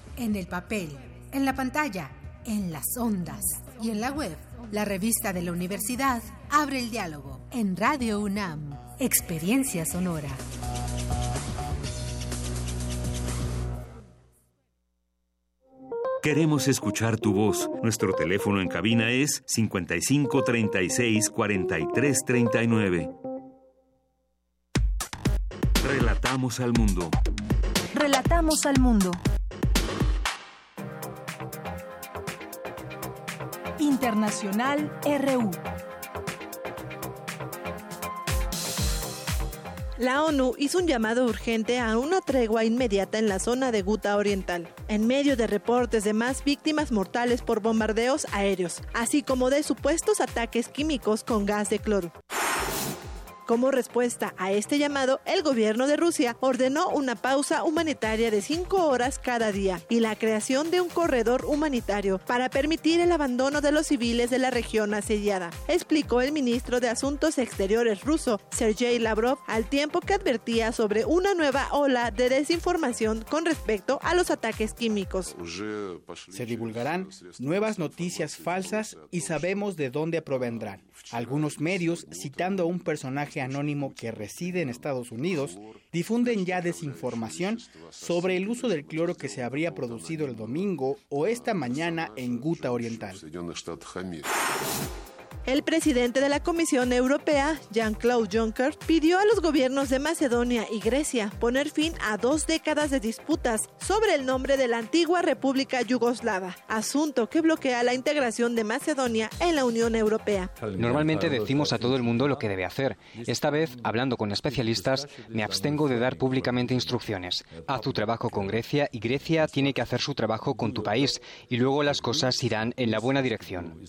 en el papel, en la pantalla, en las ondas y en la web. La revista de la universidad abre el diálogo en Radio UNAM. Experiencia sonora. Queremos escuchar tu voz. Nuestro teléfono en cabina es 55 36 43 39. Relatamos al mundo. Relatamos al mundo. Internacional RU. La ONU hizo un llamado urgente a una tregua inmediata en la zona de Guta Oriental, en medio de reportes de más víctimas mortales por bombardeos aéreos, así como de supuestos ataques químicos con gas de cloro. Como respuesta a este llamado, el gobierno de Rusia ordenó una pausa humanitaria de cinco horas cada día y la creación de un corredor humanitario para permitir el abandono de los civiles de la región asediada, explicó el ministro de Asuntos Exteriores ruso, Sergei Lavrov, al tiempo que advertía sobre una nueva ola de desinformación con respecto a los ataques químicos. Se divulgarán nuevas noticias falsas y sabemos de dónde provendrán. Algunos medios, citando a un personaje anónimo que reside en Estados Unidos, difunden ya desinformación sobre el uso del cloro que se habría producido el domingo o esta mañana en Guta Oriental. El presidente de la Comisión Europea, Jean-Claude Juncker, pidió a los gobiernos de Macedonia y Grecia poner fin a dos décadas de disputas sobre el nombre de la antigua República Yugoslava, asunto que bloquea la integración de Macedonia en la Unión Europea. Normalmente decimos a todo el mundo lo que debe hacer. Esta vez, hablando con especialistas, me abstengo de dar públicamente instrucciones. Haz tu trabajo con Grecia y Grecia tiene que hacer su trabajo con tu país y luego las cosas irán en la buena dirección.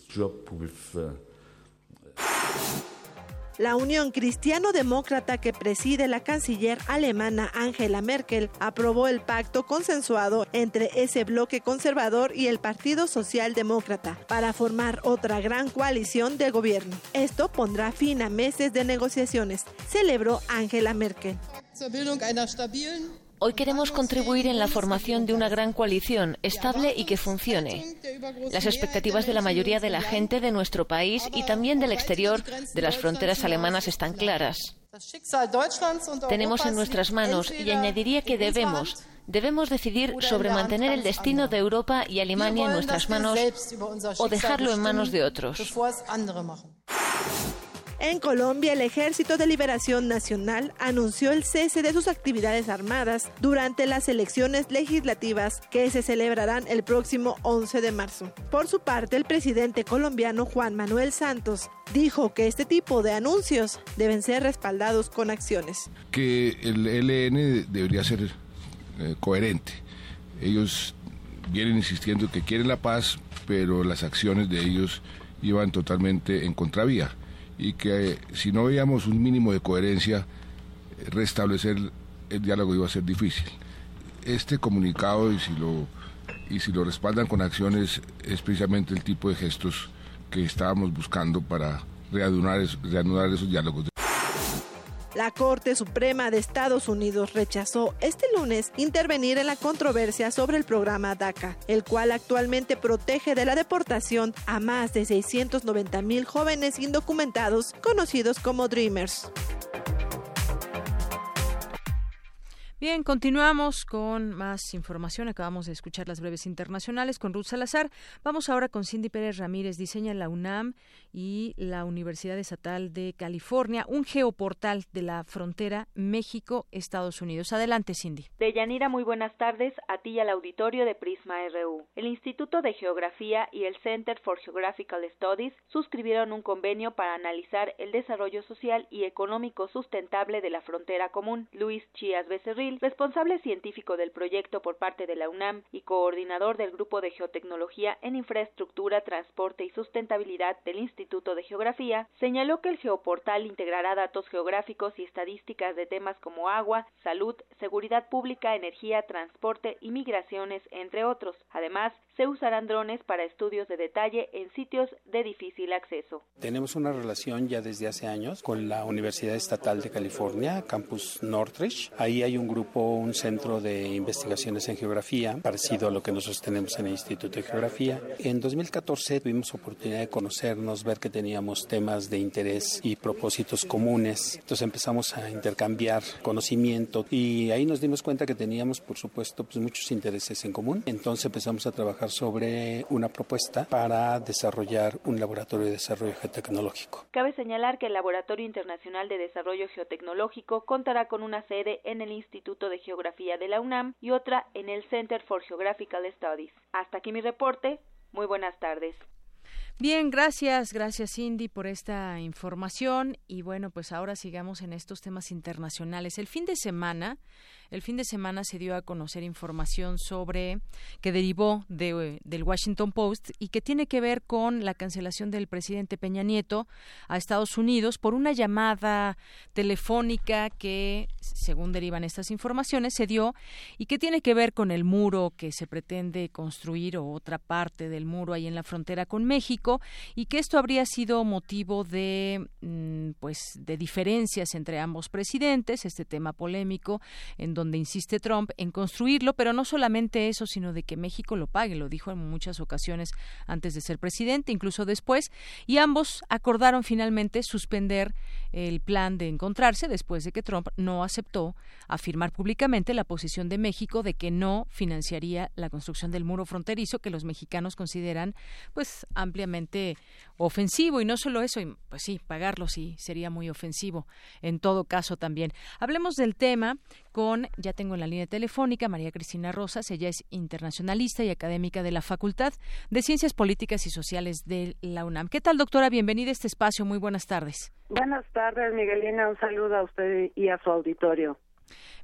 La Unión Cristiano-Demócrata que preside la canciller alemana Angela Merkel aprobó el pacto consensuado entre ese bloque conservador y el Partido Socialdemócrata para formar otra gran coalición de gobierno. Esto pondrá fin a meses de negociaciones, celebró Angela Merkel. Hoy queremos contribuir en la formación de una gran coalición estable y que funcione. Las expectativas de la mayoría de la gente de nuestro país y también del exterior de las fronteras alemanas están claras. Tenemos en nuestras manos y añadiría que debemos debemos decidir sobre mantener el destino de Europa y Alemania en nuestras manos o dejarlo en manos de otros. En Colombia, el Ejército de Liberación Nacional anunció el cese de sus actividades armadas durante las elecciones legislativas que se celebrarán el próximo 11 de marzo. Por su parte, el presidente colombiano Juan Manuel Santos dijo que este tipo de anuncios deben ser respaldados con acciones. Que el ELN debería ser eh, coherente. Ellos vienen insistiendo que quieren la paz, pero las acciones de ellos iban totalmente en contravía y que si no veíamos un mínimo de coherencia, restablecer el diálogo iba a ser difícil. Este comunicado, y si lo, y si lo respaldan con acciones, es precisamente el tipo de gestos que estábamos buscando para reanudar, reanudar esos diálogos. La Corte Suprema de Estados Unidos rechazó este lunes intervenir en la controversia sobre el programa DACA, el cual actualmente protege de la deportación a más de 690 mil jóvenes indocumentados conocidos como Dreamers. Bien, continuamos con más información. Acabamos de escuchar las breves internacionales con Ruth Salazar. Vamos ahora con Cindy Pérez Ramírez, diseña la UNAM y la Universidad Estatal de California un geoportal de la frontera México-Estados Unidos. Adelante, Cindy. Deyanira, muy buenas tardes a ti y al auditorio de Prisma RU. El Instituto de Geografía y el Center for Geographical Studies suscribieron un convenio para analizar el desarrollo social y económico sustentable de la frontera común. Luis Chías Becerril responsable científico del proyecto por parte de la UNAM y coordinador del Grupo de Geotecnología en Infraestructura, Transporte y Sustentabilidad del Instituto de Geografía, señaló que el geoportal integrará datos geográficos y estadísticas de temas como agua, salud, seguridad pública, energía, transporte y migraciones, entre otros. Además, se usarán drones para estudios de detalle en sitios de difícil acceso. Tenemos una relación ya desde hace años con la Universidad Estatal de California, Campus Northridge. Ahí hay un grupo, un centro de investigaciones en geografía, parecido a lo que nosotros tenemos en el Instituto de Geografía. En 2014 tuvimos oportunidad de conocernos, ver que teníamos temas de interés y propósitos comunes. Entonces empezamos a intercambiar conocimiento y ahí nos dimos cuenta que teníamos, por supuesto, pues muchos intereses en común. Entonces empezamos a trabajar sobre una propuesta para desarrollar un laboratorio de desarrollo geotecnológico. Cabe señalar que el Laboratorio Internacional de Desarrollo Geotecnológico contará con una sede en el Instituto de Geografía de la UNAM y otra en el Center for Geographical Studies. Hasta aquí mi reporte. Muy buenas tardes. Bien, gracias, gracias Cindy por esta información y bueno, pues ahora sigamos en estos temas internacionales. El fin de semana el fin de semana se dio a conocer información sobre que derivó de, del Washington Post y que tiene que ver con la cancelación del presidente Peña Nieto a Estados Unidos por una llamada telefónica que, según derivan estas informaciones, se dio y que tiene que ver con el muro que se pretende construir o otra parte del muro ahí en la frontera con México y que esto habría sido motivo de mm, pues de diferencias entre ambos presidentes, este tema polémico en donde insiste Trump en construirlo, pero no solamente eso, sino de que México lo pague, lo dijo en muchas ocasiones antes de ser presidente, incluso después, y ambos acordaron finalmente suspender el plan de encontrarse después de que Trump no aceptó afirmar públicamente la posición de México de que no financiaría la construcción del muro fronterizo que los mexicanos consideran pues ampliamente ofensivo y no solo eso, pues sí, pagarlo sí sería muy ofensivo en todo caso también. Hablemos del tema con, ya tengo en la línea telefónica, María Cristina Rosas, ella es internacionalista y académica de la Facultad de Ciencias Políticas y Sociales de la UNAM. ¿Qué tal, doctora? Bienvenida a este espacio. Muy buenas tardes. Buenas tardes, Miguelina. Un saludo a usted y a su auditorio.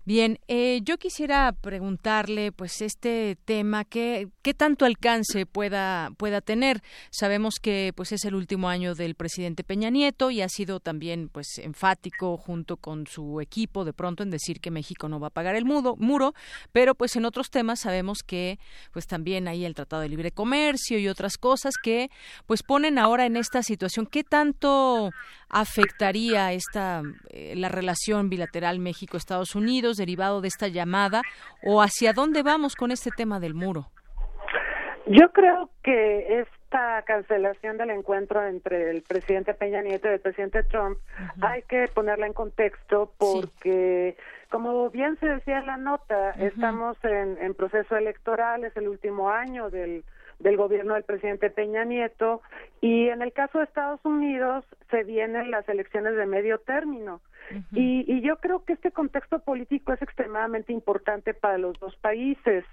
Bien, eh, yo quisiera preguntarle, pues, este tema, ¿qué, qué tanto alcance pueda, pueda tener? Sabemos que, pues, es el último año del presidente Peña Nieto y ha sido también, pues, enfático junto con su equipo de pronto en decir que México no va a pagar el mudo, muro, pero, pues, en otros temas sabemos que, pues, también hay el Tratado de Libre Comercio y otras cosas que, pues, ponen ahora en esta situación. ¿Qué tanto afectaría esta, eh, la relación bilateral México-Estados Unidos? derivado de esta llamada o hacia dónde vamos con este tema del muro? Yo creo que esta cancelación del encuentro entre el presidente Peña Nieto y el presidente Trump hay que ponerla en contexto porque, como bien se decía en la nota, estamos en, en proceso electoral, es el último año del del gobierno del presidente Peña Nieto y en el caso de Estados Unidos se vienen las elecciones de medio término y, y, yo creo que este contexto político es extremadamente importante para los dos países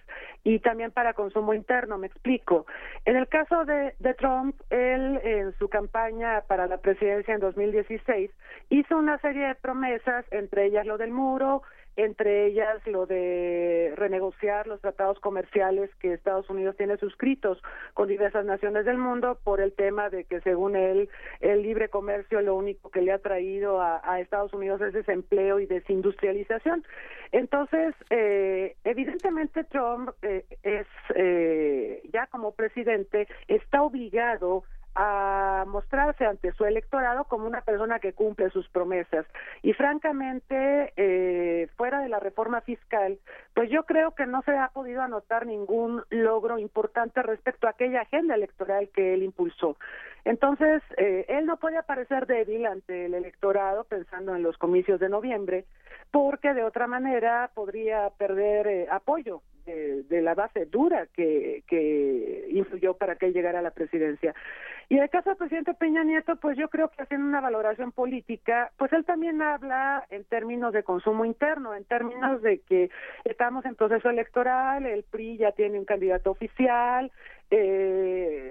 y también para consumo interno, me explico. En el caso de, de Trump, él en su campaña para la presidencia en 2016 hizo una serie de promesas, entre ellas lo del muro, entre ellas lo de renegociar los tratados comerciales que Estados Unidos tiene suscritos con diversas naciones del mundo por el tema de que según él el libre comercio lo único que le ha traído a, Estados Unidos es desempleo y desindustrialización. Entonces, eh, evidentemente Trump eh, es eh, ya como presidente está obligado a mostrarse ante su electorado como una persona que cumple sus promesas. Y francamente, eh, fuera de la reforma fiscal, pues yo creo que no se ha podido anotar ningún logro importante respecto a aquella agenda electoral que él impulsó. Entonces, eh, él no puede aparecer débil ante el electorado pensando en los comicios de noviembre, porque de otra manera podría perder eh, apoyo de, la base dura que, que influyó para que él llegara a la presidencia. Y en el caso del presidente Peña Nieto, pues yo creo que haciendo una valoración política, pues él también habla en términos de consumo interno, en términos de que estamos en proceso electoral, el PRI ya tiene un candidato oficial, eh,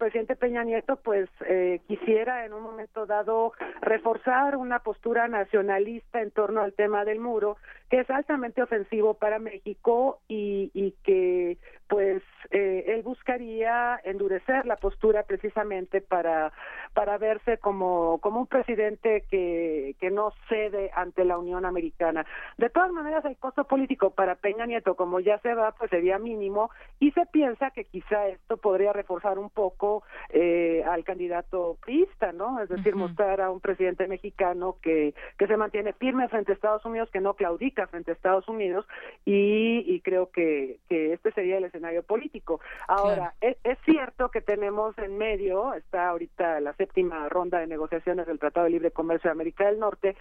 presidente Peña Nieto pues eh, quisiera en un momento dado reforzar una postura nacionalista en torno al tema del muro que es altamente ofensivo para México y, y que pues eh, él buscaría endurecer la postura precisamente para para verse como como un presidente que que no cede ante la Unión Americana. De todas maneras el costo político para Peña Nieto como ya se va pues sería mínimo y se piensa que quizá esto podría reforzar un poco eh, al candidato priista, ¿no? Es decir, mostrar a un presidente mexicano que que se mantiene firme frente a Estados Unidos, que no claudica frente a Estados Unidos y, y creo que que este sería el escenario político. Ahora, es, cierto que tenemos en medio, está ahorita la séptima ronda de negociaciones del Tratado de Libre Comercio de América del Norte,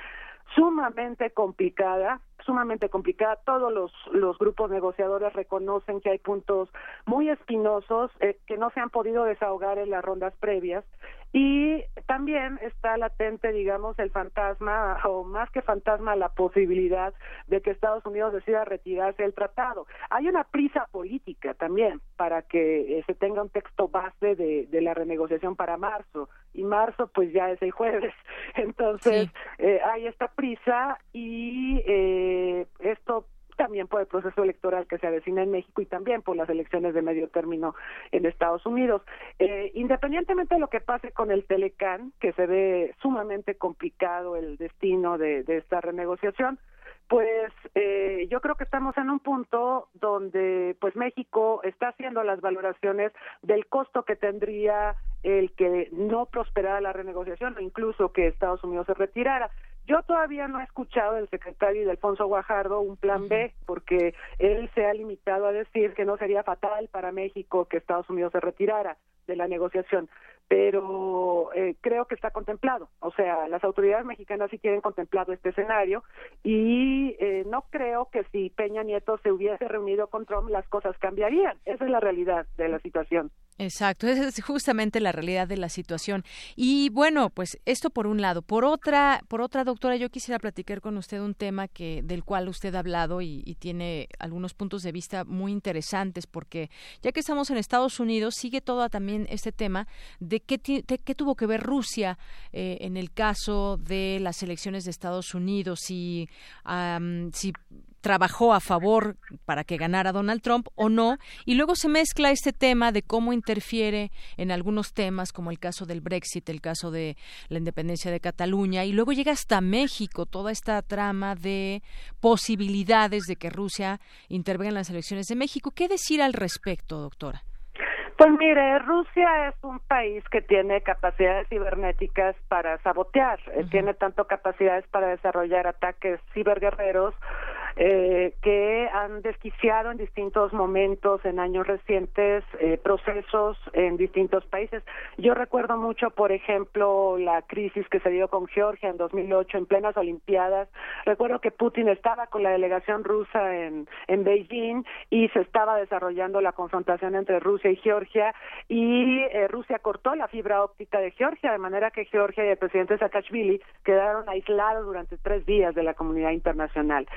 sumamente complicada, sumamente complicada. Todos los, los grupos negociadores reconocen que hay puntos muy espinosos eh, que no se han podido desahogar en las rondas previas Y también está latente, digamos, el fantasma, o más que fantasma, la posibilidad de que Estados Unidos decida retirarse del tratado. Hay una prisa política también para que eh, se tenga un texto base de, de, la renegociación para marzo. Y marzo, pues ya es el jueves. Entonces, eh, hay esta prisa y eh, esto también por el proceso electoral que se avecina en México y también por las elecciones de medio término en Estados Unidos. Eh, independientemente de lo que pase con el Telecán, que se ve sumamente complicado el destino de, de esta renegociación, pues eh, yo creo que estamos en un punto donde pues México está haciendo las valoraciones del costo que tendría el que no prosperara la renegociación o incluso que Estados Unidos se retirara. Yo todavía no he escuchado del secretario de Alfonso Guajardo un plan B, porque él se ha limitado a decir que no sería fatal para México que Estados Unidos se retirara de la negociación pero eh, creo que está contemplado. O sea, las autoridades mexicanas sí tienen contemplado este escenario y eh, no creo que si Peña Nieto se hubiese reunido con Trump las cosas cambiarían. Esa es la realidad de la situación. Exacto, esa es justamente la realidad de la situación. Y bueno, pues esto por un lado. Por otra, por otra doctora, yo quisiera platicar con usted un tema que del cual usted ha hablado y, y tiene algunos puntos de vista muy interesantes, porque ya que estamos en Estados Unidos, sigue todo también este tema de qué, tuvo que ver Rusia eh, en el caso de las elecciones de Estados Unidos, si, si trabajó a favor para que ganara Donald Trump o no, y luego se mezcla este tema de cómo interfiere en algunos temas, como el caso del Brexit, el caso de la independencia de Cataluña, y luego llega hasta México toda esta trama de posibilidades de que Rusia intervenga en las elecciones de México. ¿Qué decir al respecto, doctora? Pues mire, Rusia es un país que tiene capacidades cibernéticas para sabotear, eh, tiene tanto capacidades para desarrollar ataques ciberguerreros eh, que han desquiciado en distintos momentos, en años recientes, eh, procesos en distintos países. Yo recuerdo mucho, por ejemplo, la crisis que se dio con Georgia en 2008 en plenas Olimpiadas. Recuerdo que Putin estaba con la delegación rusa en, en Beijing y se estaba desarrollando la confrontación entre Rusia y Georgia y eh, Rusia cortó la fibra óptica de Georgia, de manera que Georgia y el presidente Saakashvili quedaron aislados durante tres días de la comunidad internacional.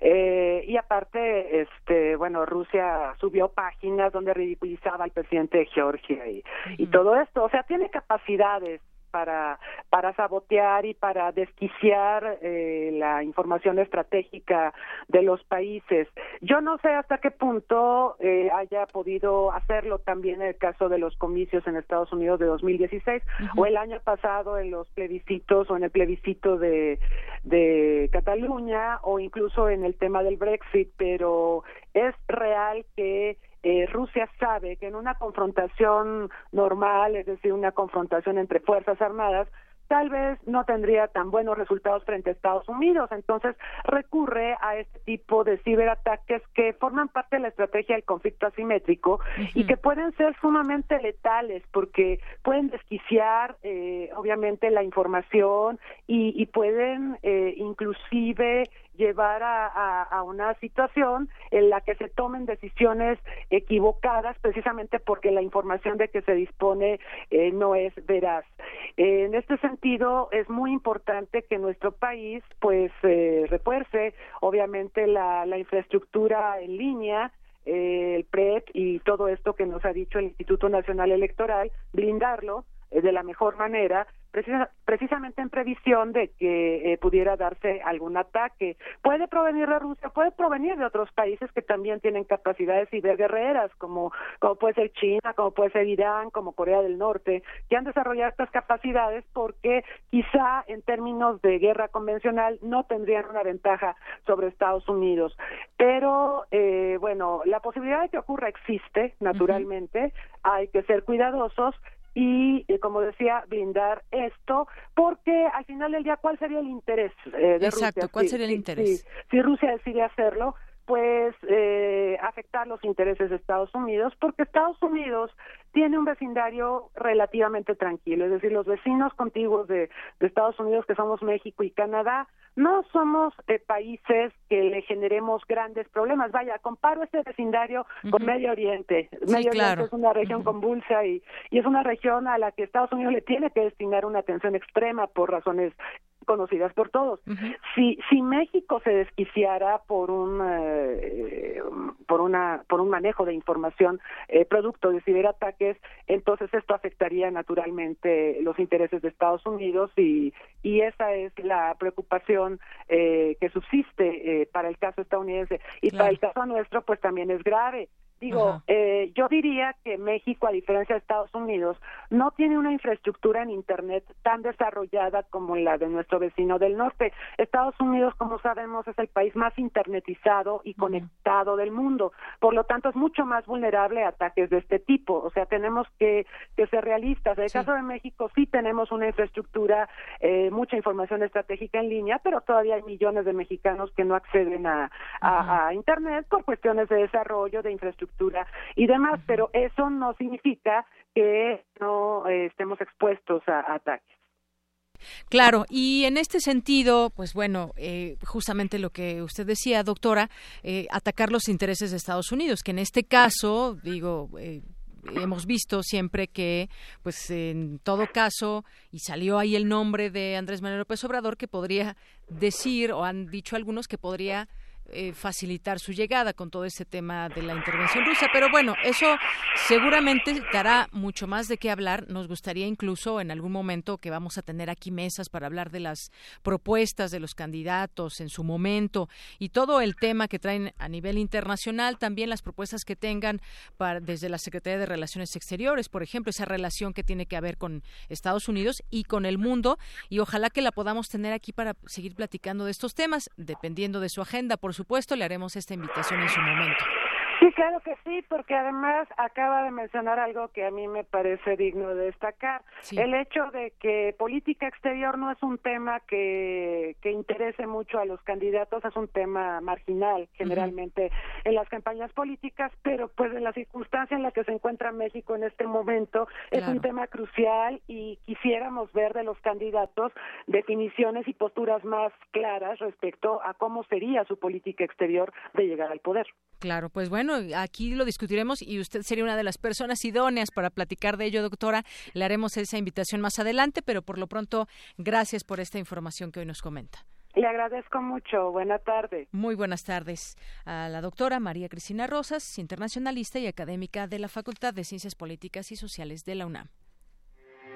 Eh, y aparte, este, bueno, Rusia subió páginas donde ridiculizaba al presidente de Georgia y, y todo esto. O sea, tiene capacidades para, para sabotear y para desquiciar eh, la información estratégica de los países. Yo no sé hasta qué punto eh, haya podido hacerlo también en el caso de los comicios en Estados Unidos de 2016 o el año pasado en los plebiscitos o en el plebiscito de, de Cataluña o incluso en el tema del Brexit, pero es real que eh, Rusia sabe que en una confrontación normal, es decir, una confrontación entre fuerzas armadas, tal vez no tendría tan buenos resultados frente a Estados Unidos. Entonces recurre a este tipo de ciberataques que forman parte de la estrategia del conflicto asimétrico y que pueden ser sumamente letales porque pueden desquiciar, eh, obviamente, la información y, y pueden eh, inclusive llevar a, a, una situación en la que se tomen decisiones equivocadas precisamente porque la información de que se dispone eh, no es veraz. en este sentido, es muy importante que nuestro país pues eh, refuerce obviamente la, la infraestructura en línea, eh, el PREP y todo esto que nos ha dicho el Instituto Nacional Electoral, blindarlo eh, de la mejor manera precisamente en previsión de que eh, pudiera darse algún ataque. Puede provenir de Rusia, puede provenir de otros países que también tienen capacidades ciberguerreras, como, como puede ser China, como puede ser Irán, como Corea del Norte, que han desarrollado estas capacidades porque quizá en términos de guerra convencional no tendrían una ventaja sobre Estados Unidos. Pero, eh, bueno, la posibilidad de que ocurra existe, naturalmente, hay que ser cuidadosos y, eh, como decía, blindar esto, porque al final del día, ¿cuál sería el interés eh, de Exacto, ¿cuál sería el interés? si Rusia decide hacerlo, pues eh, afectar los intereses de Estados Unidos, porque Estados Unidos tiene un vecindario relativamente tranquilo, es decir, los vecinos contiguos de, Estados Unidos, que somos México y Canadá, no somos eh, países que le generemos grandes problemas. Vaya, comparo este vecindario con Medio Oriente. Medio Oriente es una región convulsa y, y es una región a la que Estados Unidos le tiene que destinar una atención extrema por razones conocidas por todos. Si si México se desquiciara por un eh, por una por un manejo de información eh, producto de ciberataques, entonces esto afectaría naturalmente los intereses de Estados Unidos y y esa es la preocupación eh, que subsiste para el caso estadounidense. Y para el caso nuestro pues también es grave Digo, eh, yo diría que México, a diferencia de Estados Unidos, no tiene una infraestructura en Internet tan desarrollada como la de nuestro vecino del norte. Estados Unidos, como sabemos, es el país más internetizado y conectado del mundo. Por lo tanto, es mucho más vulnerable a ataques de este tipo. O sea, tenemos que, que ser realistas. En el caso de México, sí tenemos una infraestructura, eh, mucha información estratégica en línea, pero todavía hay millones de mexicanos que no acceden a, a Internet por cuestiones de desarrollo, de infraestructura y demás, pero eso no significa que no eh, estemos expuestos a, ataques. Claro, y en este sentido, pues bueno, eh, justamente lo que usted decía, doctora, eh, atacar los intereses de Estados Unidos, que en este caso, digo, hemos visto siempre que, pues en todo caso, y salió ahí el nombre de Andrés Manuel López Obrador, que podría decir, o han dicho algunos, que podría eh, facilitar su llegada con todo ese tema de la intervención rusa. Pero bueno, eso seguramente dará mucho más de qué hablar. Nos gustaría incluso en algún momento que vamos a tener aquí mesas para hablar de las propuestas de los candidatos en su momento y todo el tema que traen a nivel internacional, también las propuestas que tengan desde la Secretaría de Relaciones Exteriores, por ejemplo, esa relación que tiene que haber con Estados Unidos y con el mundo y ojalá que la podamos tener aquí para seguir platicando de estos temas, dependiendo de su agenda, por supuesto, le haremos esta invitación en su momento. Sí, claro que sí, porque además acaba de mencionar algo que a mí me parece digno de destacar. El hecho de que política exterior no es un tema que, que interese mucho a los candidatos, es un tema marginal generalmente en las campañas políticas, pero pues en la circunstancia en la que se encuentra México en este momento es un tema crucial y quisiéramos ver de los candidatos definiciones y posturas más claras respecto a cómo sería su política exterior de llegar al poder. Claro, pues bueno, aquí lo discutiremos y usted sería una de las personas idóneas para platicar de ello, doctora. Le haremos esa invitación más adelante, pero por lo pronto, gracias por esta información que hoy nos comenta. Le agradezco mucho. Buenas tardes. Muy buenas tardes a la doctora María Cristina Rosas, internacionalista y académica de la Facultad de Ciencias Políticas y Sociales de la UNAM.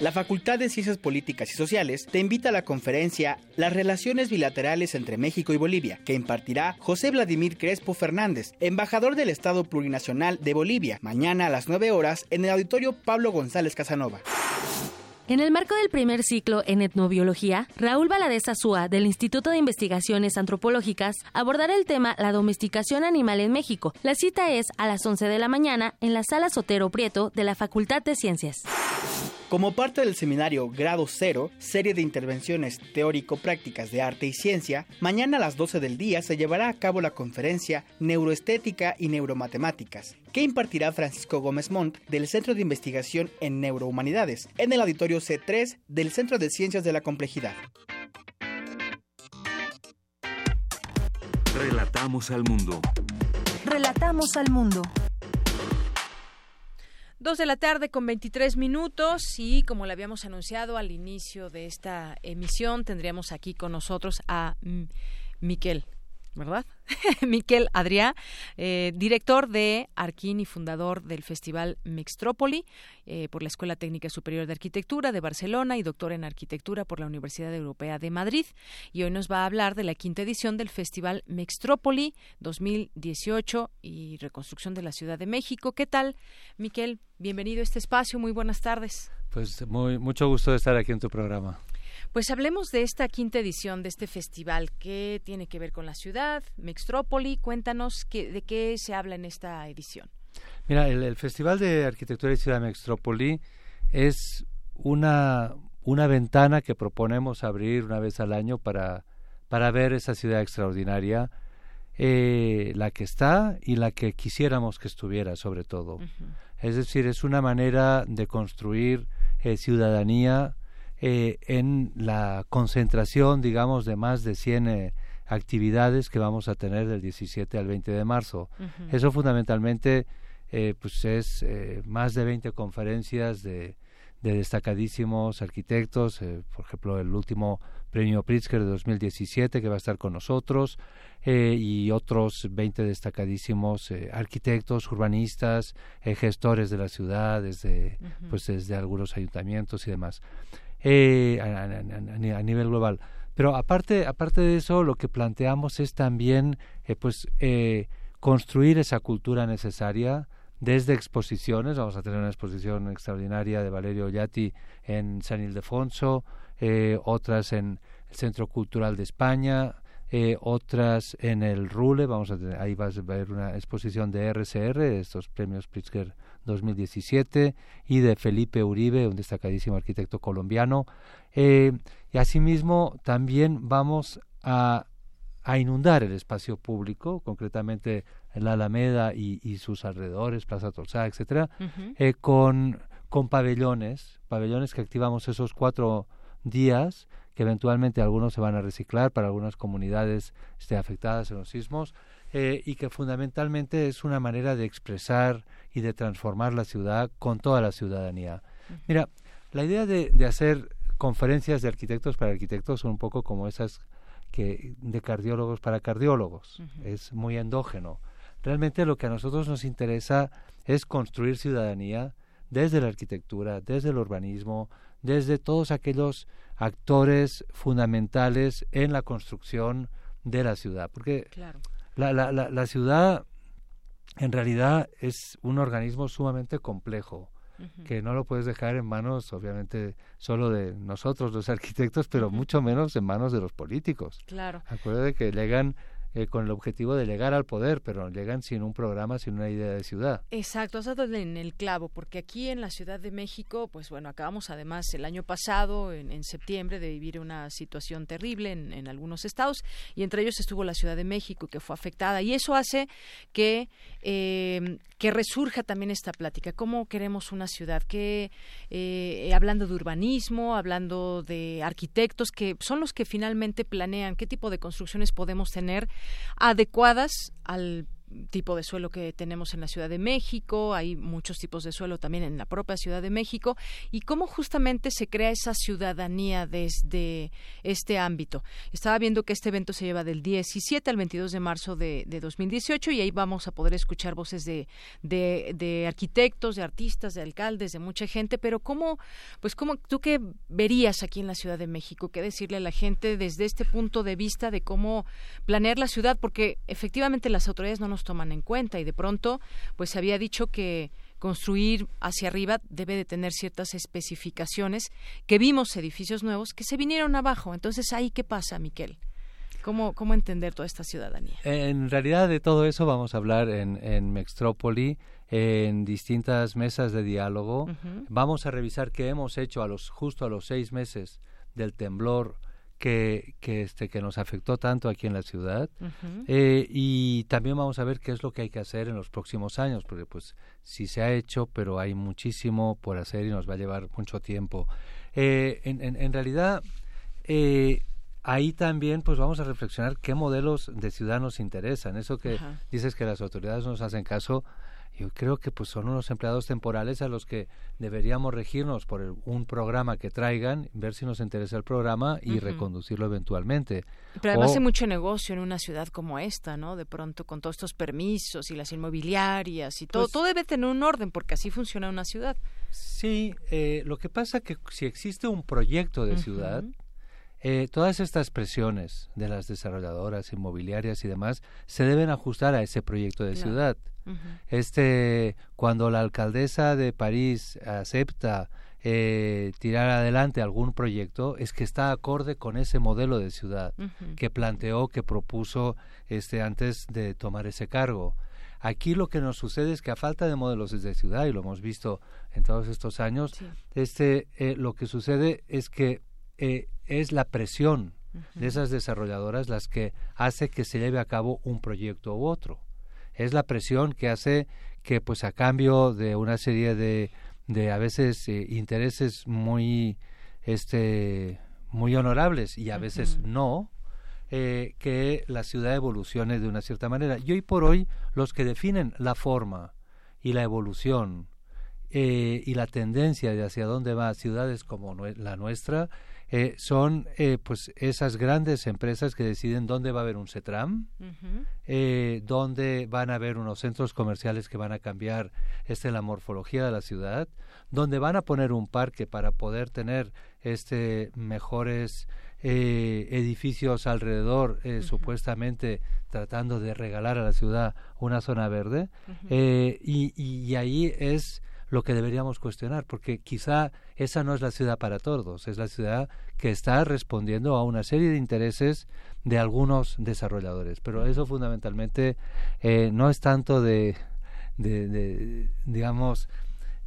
La Facultad de Ciencias Políticas y Sociales te invita a la conferencia Las relaciones bilaterales entre México y Bolivia, que impartirá José Vladimir Crespo Fernández, embajador del Estado Plurinacional de Bolivia, mañana a las 9 horas en el auditorio Pablo González Casanova. En el marco del primer ciclo en etnobiología, Raúl Valadez Azúa, del Instituto de Investigaciones Antropológicas, abordará el tema La domesticación animal en México. La cita es a las 11 de la mañana en la sala Sotero Prieto de la Facultad de Ciencias. Como parte del seminario Grado Cero, serie de intervenciones teórico-prácticas de arte y ciencia, mañana a las 12 del día se llevará a cabo la conferencia Neuroestética y Neuromatemáticas, que impartirá Francisco Gómez Montt del Centro de Investigación en Neurohumanidades, en el auditorio C3 del Centro de Ciencias de la Complejidad. Relatamos al mundo. Relatamos al mundo. Dos de la tarde con 23 minutos y como le habíamos anunciado al inicio de esta emisión, tendríamos aquí con nosotros a Miquel ¿verdad? Miquel Adrià, eh, director de Arquín y fundador del Festival Mixtrópoli eh, por la Escuela Técnica Superior de Arquitectura de Barcelona y doctor en Arquitectura por la Universidad Europea de Madrid. Y hoy nos va a hablar de la quinta edición del Festival Mixtrópoli 2018 y reconstrucción de la Ciudad de México. ¿Qué tal, Miquel? Bienvenido a este espacio. Muy buenas tardes. Pues muy, mucho gusto de estar aquí en tu programa. Pues hablemos de esta quinta edición de este festival. ¿Qué tiene que ver con la ciudad? Mextrópoli, cuéntanos qué, de qué se habla en esta edición. Mira, el, Festival de Arquitectura y Ciudad Mextrópoli es una, una ventana que proponemos abrir una vez al año para, para ver esa ciudad extraordinaria, eh, la que está y la que quisiéramos que estuviera, sobre todo. Es decir, es una manera de construir eh, ciudadanía eh, en la concentración, digamos, de más de 100 eh, actividades que vamos a tener del 17 al 20 de marzo. Eso fundamentalmente eh, pues es más de 20 conferencias de, de destacadísimos arquitectos, por ejemplo, el último premio Pritzker de 2017 que va a estar con nosotros y otros 20 destacadísimos arquitectos, urbanistas, gestores de la ciudad, desde, pues desde algunos ayuntamientos y demás eh, a, nivel global. Pero aparte, aparte de eso, lo que planteamos es también eh, pues, eh, construir esa cultura necesaria desde exposiciones. Vamos a tener una exposición extraordinaria de Valerio Ollati en San Ildefonso, eh, otras en el Centro Cultural de España, eh, otras en el Rule, vamos a tener, ahí va a ver una exposición de RCR, estos premios Pritzker 2017, y de Felipe Uribe, un destacadísimo arquitecto colombiano. Eh, y asimismo también vamos a, a, inundar el espacio público, concretamente en la Alameda y, sus alrededores, Plaza Tolsá, etcétera, eh, con, con pabellones, pabellones que activamos esos cuatro días que eventualmente algunos se van a reciclar para algunas comunidades este, afectadas en los sismos eh, y que fundamentalmente es una manera de expresar y de transformar la ciudad con toda la ciudadanía. Mira, la idea de, de hacer conferencias de arquitectos para arquitectos son un poco como esas que de cardiólogos para cardiólogos. Es muy endógeno. Realmente lo que a nosotros nos interesa es construir ciudadanía desde la arquitectura, desde el urbanismo, desde todos aquellos actores fundamentales en la construcción de la ciudad. Porque la, la, la, ciudad en realidad es un organismo sumamente complejo que no lo puedes dejar en manos, obviamente, solo de nosotros, los arquitectos, pero mucho menos en manos de los políticos. Claro. Acuérdate que llegan eh, con el objetivo de llegar al poder, pero llegan sin un programa, sin una idea de ciudad. Exacto, has dado en el clavo, porque aquí en la Ciudad de México, pues bueno, acabamos además el año pasado, en, septiembre, de vivir una situación terrible en, algunos estados, y entre ellos estuvo la Ciudad de México, que fue afectada, y eso hace que, eh, que resurja también esta plática, cómo queremos una ciudad, que eh, hablando de urbanismo, hablando de arquitectos, que son los que finalmente planean qué tipo de construcciones podemos tener adecuadas al tipo de suelo que tenemos en la Ciudad de México, hay muchos tipos de suelo también en la propia Ciudad de México, y cómo justamente se crea esa ciudadanía desde este ámbito. Estaba viendo que este evento se lleva del 17 al 22 de marzo de, 2018 y ahí vamos a poder escuchar voces de, de, arquitectos, de artistas, de alcaldes, de mucha gente, pero cómo, pues cómo, tú qué verías aquí en la Ciudad de México, qué decirle a la gente desde este punto de vista de cómo planear la ciudad, porque efectivamente las autoridades no nos toman en cuenta y de pronto pues se había dicho que construir hacia arriba debe de tener ciertas especificaciones que vimos edificios nuevos que se vinieron abajo. Entonces, ¿ahí qué pasa, Miquel? ¿Cómo, ¿Cómo entender toda esta ciudadanía? En realidad de todo eso vamos a hablar en, en Mextrópoli, en distintas mesas de diálogo. Vamos a revisar qué hemos hecho a los, justo a los seis meses del temblor que, que, este, que nos afectó tanto aquí en la ciudad eh, y también vamos a ver qué es lo que hay que hacer en los próximos años, porque pues sí se ha hecho, pero hay muchísimo por hacer y nos va a llevar mucho tiempo. Eh, en, en, realidad, eh, ahí también pues vamos a reflexionar qué modelos de ciudad nos interesan. Eso que dices que las autoridades nos hacen caso, yo creo que pues son unos empleados temporales a los que deberíamos regirnos por un programa que traigan, ver si nos interesa el programa y reconducirlo eventualmente. Pero además hay mucho negocio en una ciudad como esta, ¿no? De pronto con todos estos permisos y las inmobiliarias y todo, pues todo debe tener un orden porque así funciona una ciudad. Sí, eh, lo que pasa que si existe un proyecto de ciudad, eh, todas estas presiones de las desarrolladoras inmobiliarias y demás se deben ajustar a ese proyecto de ciudad. Este, cuando la alcaldesa de París acepta eh, tirar adelante algún proyecto es que está acorde con ese modelo de ciudad que planteó, que propuso este antes de tomar ese cargo. Aquí lo que nos sucede es que a falta de modelos de ciudad, y lo hemos visto en todos estos años, este, eh, lo que sucede es que eh, es la presión de esas desarrolladoras las que hace que se lleve a cabo un proyecto u otro. Es la presión que hace que, pues, a cambio de una serie de de a veces eh, intereses muy este muy honorables y a veces no eh, que la ciudad evolucione de una cierta manera. Y hoy por hoy los que definen la forma y la evolución eh, y la tendencia de hacia dónde va ciudades como la nuestra eh, son eh, pues esas grandes empresas que deciden dónde va a haber un CETRAM, eh, dónde van a haber unos centros comerciales que van a cambiar este la morfología de la ciudad, dónde van a poner un parque para poder tener este mejores edificios alrededor, supuestamente tratando de regalar a la ciudad una zona verde, y, y ahí es lo que deberíamos cuestionar, porque quizá esa no es la ciudad para todos, es la ciudad que está respondiendo a una serie de intereses de algunos desarrolladores. Pero eso fundamentalmente eh, no es tanto de, de, digamos,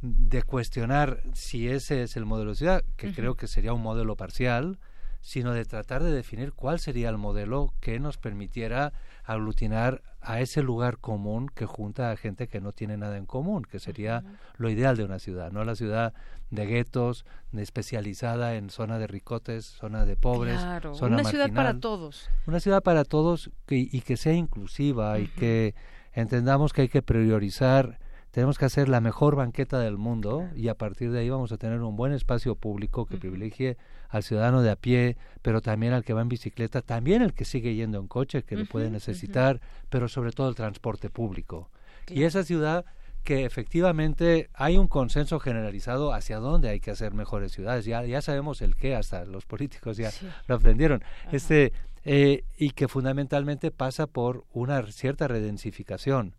de cuestionar si ese es el modelo de ciudad, que creo que sería un modelo parcial, sino de tratar de definir cuál sería el modelo que nos permitiera aglutinar a ese lugar común que junta a gente que no tiene nada en común, que sería lo ideal de una ciudad, no la ciudad de guetos, especializada en zona de ricotes, zona de pobres, claro, una ciudad para todos. Una ciudad para todos y que sea inclusiva y que entendamos que hay que priorizar tenemos que hacer la mejor banqueta del mundo y a partir de ahí vamos a tener un buen espacio público que privilegie al ciudadano de a pie, pero también al que va en bicicleta, también al que sigue yendo en coche, que lo puede necesitar, pero sobre todo el transporte público. Y esa ciudad que efectivamente hay un consenso generalizado hacia dónde hay que hacer mejores ciudades. Ya, ya sabemos el qué, hasta los políticos ya lo aprendieron. Este eh, y que fundamentalmente pasa por una cierta redensificación.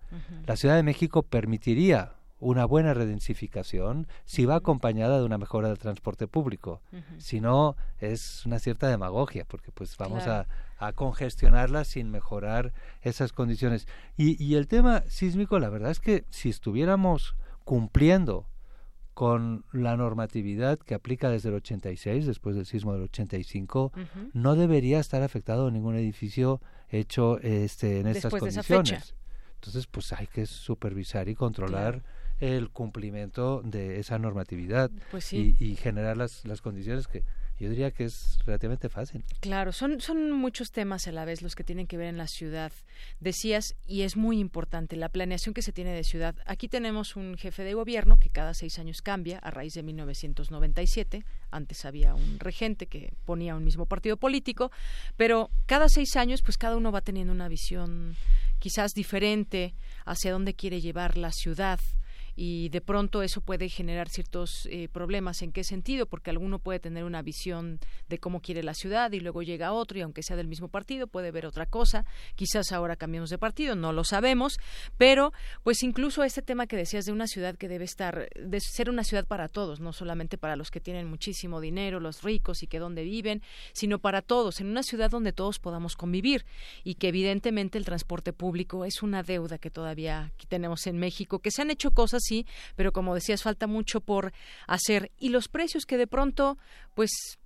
La Ciudad de México permitiría una buena redensificación si va acompañada de una mejora del transporte público. Si no, es una cierta demagogia, porque pues vamos a, a, congestionarla sin mejorar esas condiciones. Y, y el tema sísmico, la verdad es que si estuviéramos cumpliendo con la normatividad que aplica desde el 86, después del sismo del 85, no debería estar afectado ningún edificio hecho este, en estas condiciones. Entonces, pues hay que supervisar y controlar el cumplimiento de esa normatividad pues y, y, generar las, las condiciones que, yo diría que es relativamente fácil. Claro, son, son muchos temas a la vez los que tienen que ver en la ciudad. Decías, y es muy importante, la planeación que se tiene de ciudad. Aquí tenemos un jefe de gobierno que cada seis años cambia a raíz de 1997. Antes había un regente que ponía un mismo partido político, pero cada seis años, pues cada uno va teniendo una visión quizás diferente hacia dónde quiere llevar la ciudad y de pronto eso puede generar ciertos eh, problemas. ¿En qué sentido? Porque alguno puede tener una visión de cómo quiere la ciudad y luego llega otro y aunque sea del mismo partido puede ver otra cosa. Quizás ahora cambiemos de partido, no lo sabemos, pero pues incluso este tema que decías de una ciudad que debe estar, de ser una ciudad para todos, no solamente para los que tienen muchísimo dinero, los ricos y que donde viven, sino para todos, en una ciudad donde todos podamos convivir y que evidentemente el transporte público es una deuda que todavía tenemos en México, que se han hecho cosas sí, pero como decías, falta mucho por hacer. Y los precios que de pronto, pues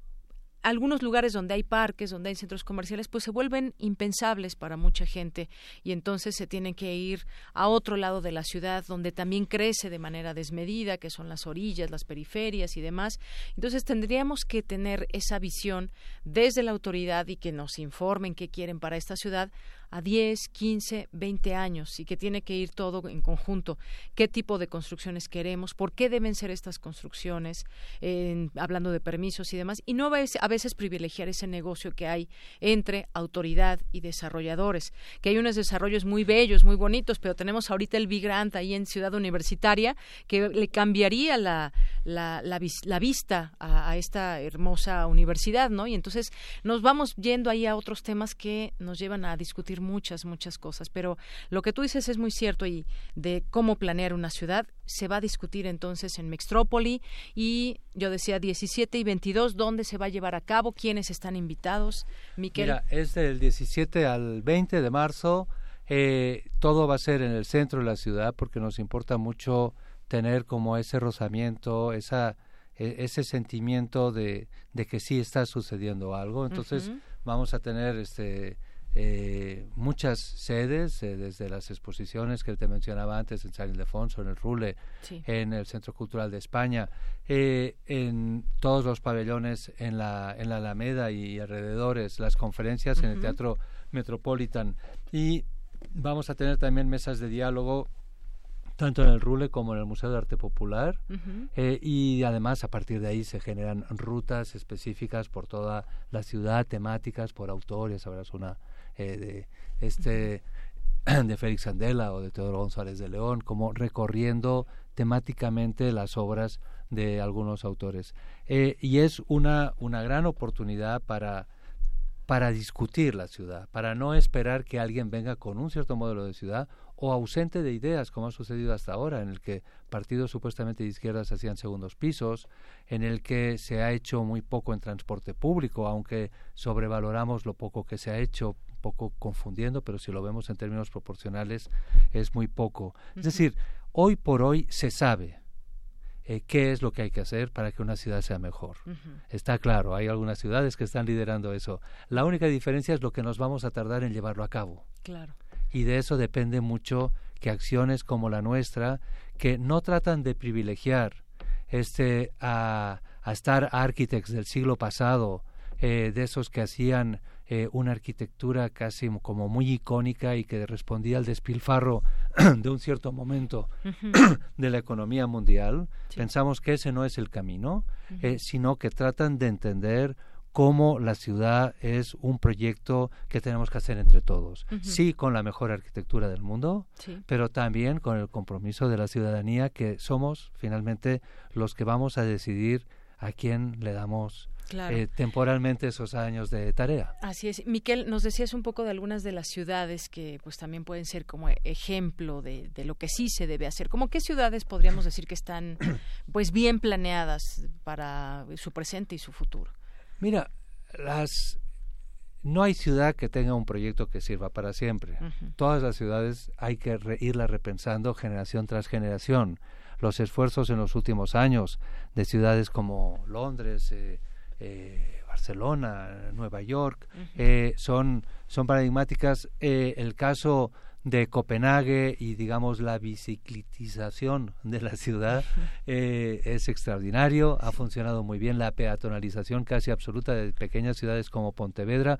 algunos lugares donde hay parques, donde hay centros comerciales, pues se vuelven impensables para mucha gente y entonces se tienen que ir a otro lado de la ciudad donde también crece de manera desmedida, que son las orillas, las periferias y demás. Entonces tendríamos que tener esa visión desde la autoridad y que nos informen qué quieren para esta ciudad a 10, 15, 20 años y que tiene que ir todo en conjunto. ¿Qué tipo de construcciones queremos? ¿Por qué deben ser estas construcciones? hablando de permisos y demás. Y no a veces privilegiar ese negocio que hay entre autoridad y desarrolladores, que hay unos desarrollos muy bellos, muy bonitos, pero tenemos ahorita el Big Grant ahí en Ciudad Universitaria que le cambiaría la, la, la, vista a, a, esta hermosa universidad, ¿no? Y entonces nos vamos yendo ahí a otros temas que nos llevan a discutir muchas, muchas cosas, pero lo que tú dices es muy cierto y de cómo planear una ciudad se va a discutir entonces en Mextrópoli y yo decía 17 y 22, ¿dónde se va a llevar a cabo? ¿Quiénes están invitados? Miquel. Mira, es del 17 al 20 de marzo. Eh, todo va a ser en el centro de la ciudad porque nos importa mucho tener como ese rozamiento, esa, e, ese sentimiento de, de, que sí está sucediendo algo. Entonces vamos a tener este eh, muchas sedes, eh, desde las exposiciones que te mencionaba antes en San Ildefonso, en el Rule, en el Centro Cultural de España, eh, en todos los pabellones en la, en la Alameda y alrededores, las conferencias en el Teatro Metropolitan. Y vamos a tener también mesas de diálogo tanto en el Rule como en el Museo de Arte Popular. Y además a partir de ahí se generan rutas específicas por toda la ciudad, temáticas por autores, habrás una eh, de este de Félix Andela o de Teodoro González de León, como recorriendo temáticamente las obras de algunos autores. Eh, y es una, una gran oportunidad para, para discutir la ciudad, para no esperar que alguien venga con un cierto modelo de ciudad o ausente de ideas, como ha sucedido hasta ahora, en el que partidos supuestamente de izquierdas hacían segundos pisos, en el que se ha hecho muy poco en transporte público, aunque sobrevaloramos lo poco que se ha hecho poco confundiendo, pero si lo vemos en términos proporcionales es muy poco. Es decir, hoy por hoy se sabe eh, qué es lo que hay que hacer para que una ciudad sea mejor. Está claro, hay algunas ciudades que están liderando eso. La única diferencia es lo que nos vamos a tardar en llevarlo a cabo. Claro. Y de eso depende mucho que acciones como la nuestra, que no tratan de privilegiar este a, a Star Architects del siglo pasado, eh, de esos que hacían eh, una arquitectura casi como muy icónica y que respondía al despilfarro de un cierto momento de la economía mundial. Pensamos que ese no es el camino, eh, sino que tratan de entender cómo la ciudad es un proyecto que tenemos que hacer entre todos. Sí, con la mejor arquitectura del mundo, pero también con el compromiso de la ciudadanía que somos finalmente los que vamos a decidir a quién le damos eh, temporalmente esos años de tarea. Así es. Miquel, nos decías un poco de algunas de las ciudades que pues también pueden ser como ejemplo de, de lo que sí se debe hacer. ¿Cómo qué ciudades podríamos decir que están pues bien planeadas para su presente y su futuro? Mira, las no hay ciudad que tenga un proyecto que sirva para siempre. Todas las ciudades hay que irla repensando generación tras generación. Los esfuerzos en los últimos años de ciudades como Londres, eh, eh, Barcelona, Nueva York, eh, son, son paradigmáticas. Eh, el caso de Copenhague y digamos la bicicletización de la ciudad eh, es extraordinario, ha funcionado muy bien la peatonalización casi absoluta de pequeñas ciudades como Pontevedra,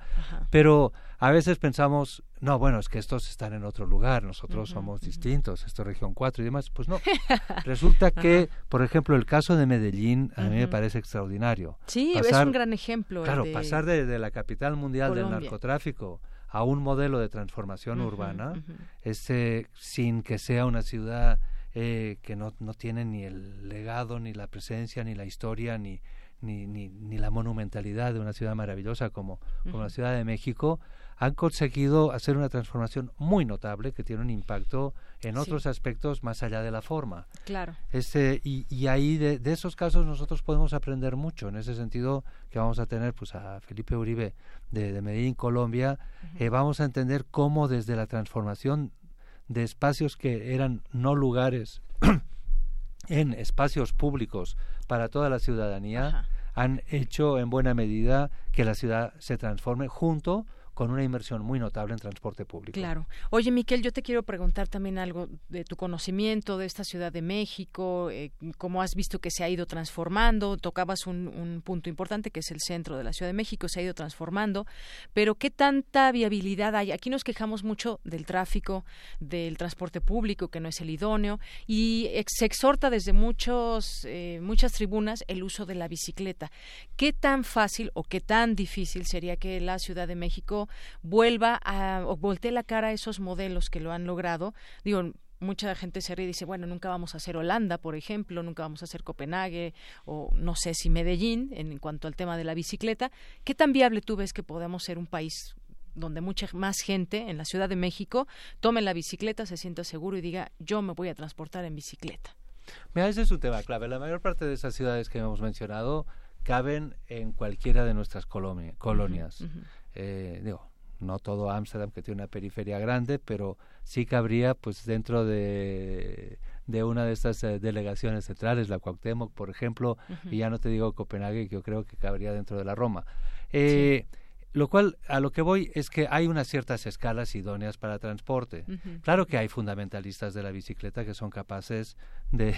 pero a veces pensamos, no, bueno, es que estos están en otro lugar, nosotros somos distintos, esto es región 4 y demás, pues no, resulta que, por ejemplo, el caso de Medellín a mí me parece extraordinario. Sí, es un gran ejemplo. Claro, pasar de, la capital mundial del narcotráfico a un modelo de transformación urbana, este, sin que sea una ciudad eh, que no, no tiene ni el legado, ni la presencia, ni la historia, ni, ni, ni, ni la monumentalidad de una ciudad maravillosa como, como la Ciudad de México, han conseguido hacer una transformación muy notable que tiene un impacto en otros aspectos más allá de la forma. Claro. Este, y, y ahí de, de, esos casos nosotros podemos aprender mucho. En ese sentido que vamos a tener pues a Felipe Uribe de, de Medellín, Colombia, eh, vamos a entender cómo desde la transformación de espacios que eran no lugares en espacios públicos para toda la ciudadanía, han hecho en buena medida que la ciudad se transforme junto con una inversión muy notable en transporte público. Claro. Oye, Miquel, yo te quiero preguntar también algo de tu conocimiento de esta Ciudad de México, eh, cómo has visto que se ha ido transformando, tocabas un, un, punto importante que es el centro de la Ciudad de México, se ha ido transformando, pero ¿qué tanta viabilidad hay? Aquí nos quejamos mucho del tráfico, del transporte público, que no es el idóneo, y se exhorta desde muchos, eh, muchas tribunas el uso de la bicicleta. ¿Qué tan fácil o qué tan difícil sería que la Ciudad de México vuelva a o voltee la cara a esos modelos que lo han logrado? Digo, mucha gente se ríe y dice, bueno, nunca vamos a hacer Holanda, por ejemplo, nunca vamos a hacer Copenhague o no sé si Medellín en cuanto al tema de la bicicleta. ¿Qué tan viable tú ves que podemos ser un país donde mucha más gente en la Ciudad de México tome la bicicleta, se sienta seguro y diga, yo me voy a transportar en bicicleta? Mira, ese es un tema clave. La mayor parte de esas ciudades que hemos mencionado caben en cualquiera de nuestras colonias. Eh, digo, no todo Ámsterdam que tiene una periferia grande, pero sí cabría pues dentro de, de una de estas eh, delegaciones centrales, la Cuauhtémoc, por ejemplo, y ya no te digo Copenhague, que yo creo que cabría dentro de la Roma. Eh, Lo cual, a lo que voy es que hay unas ciertas escalas idóneas para transporte. Claro que hay fundamentalistas de la bicicleta que son capaces de,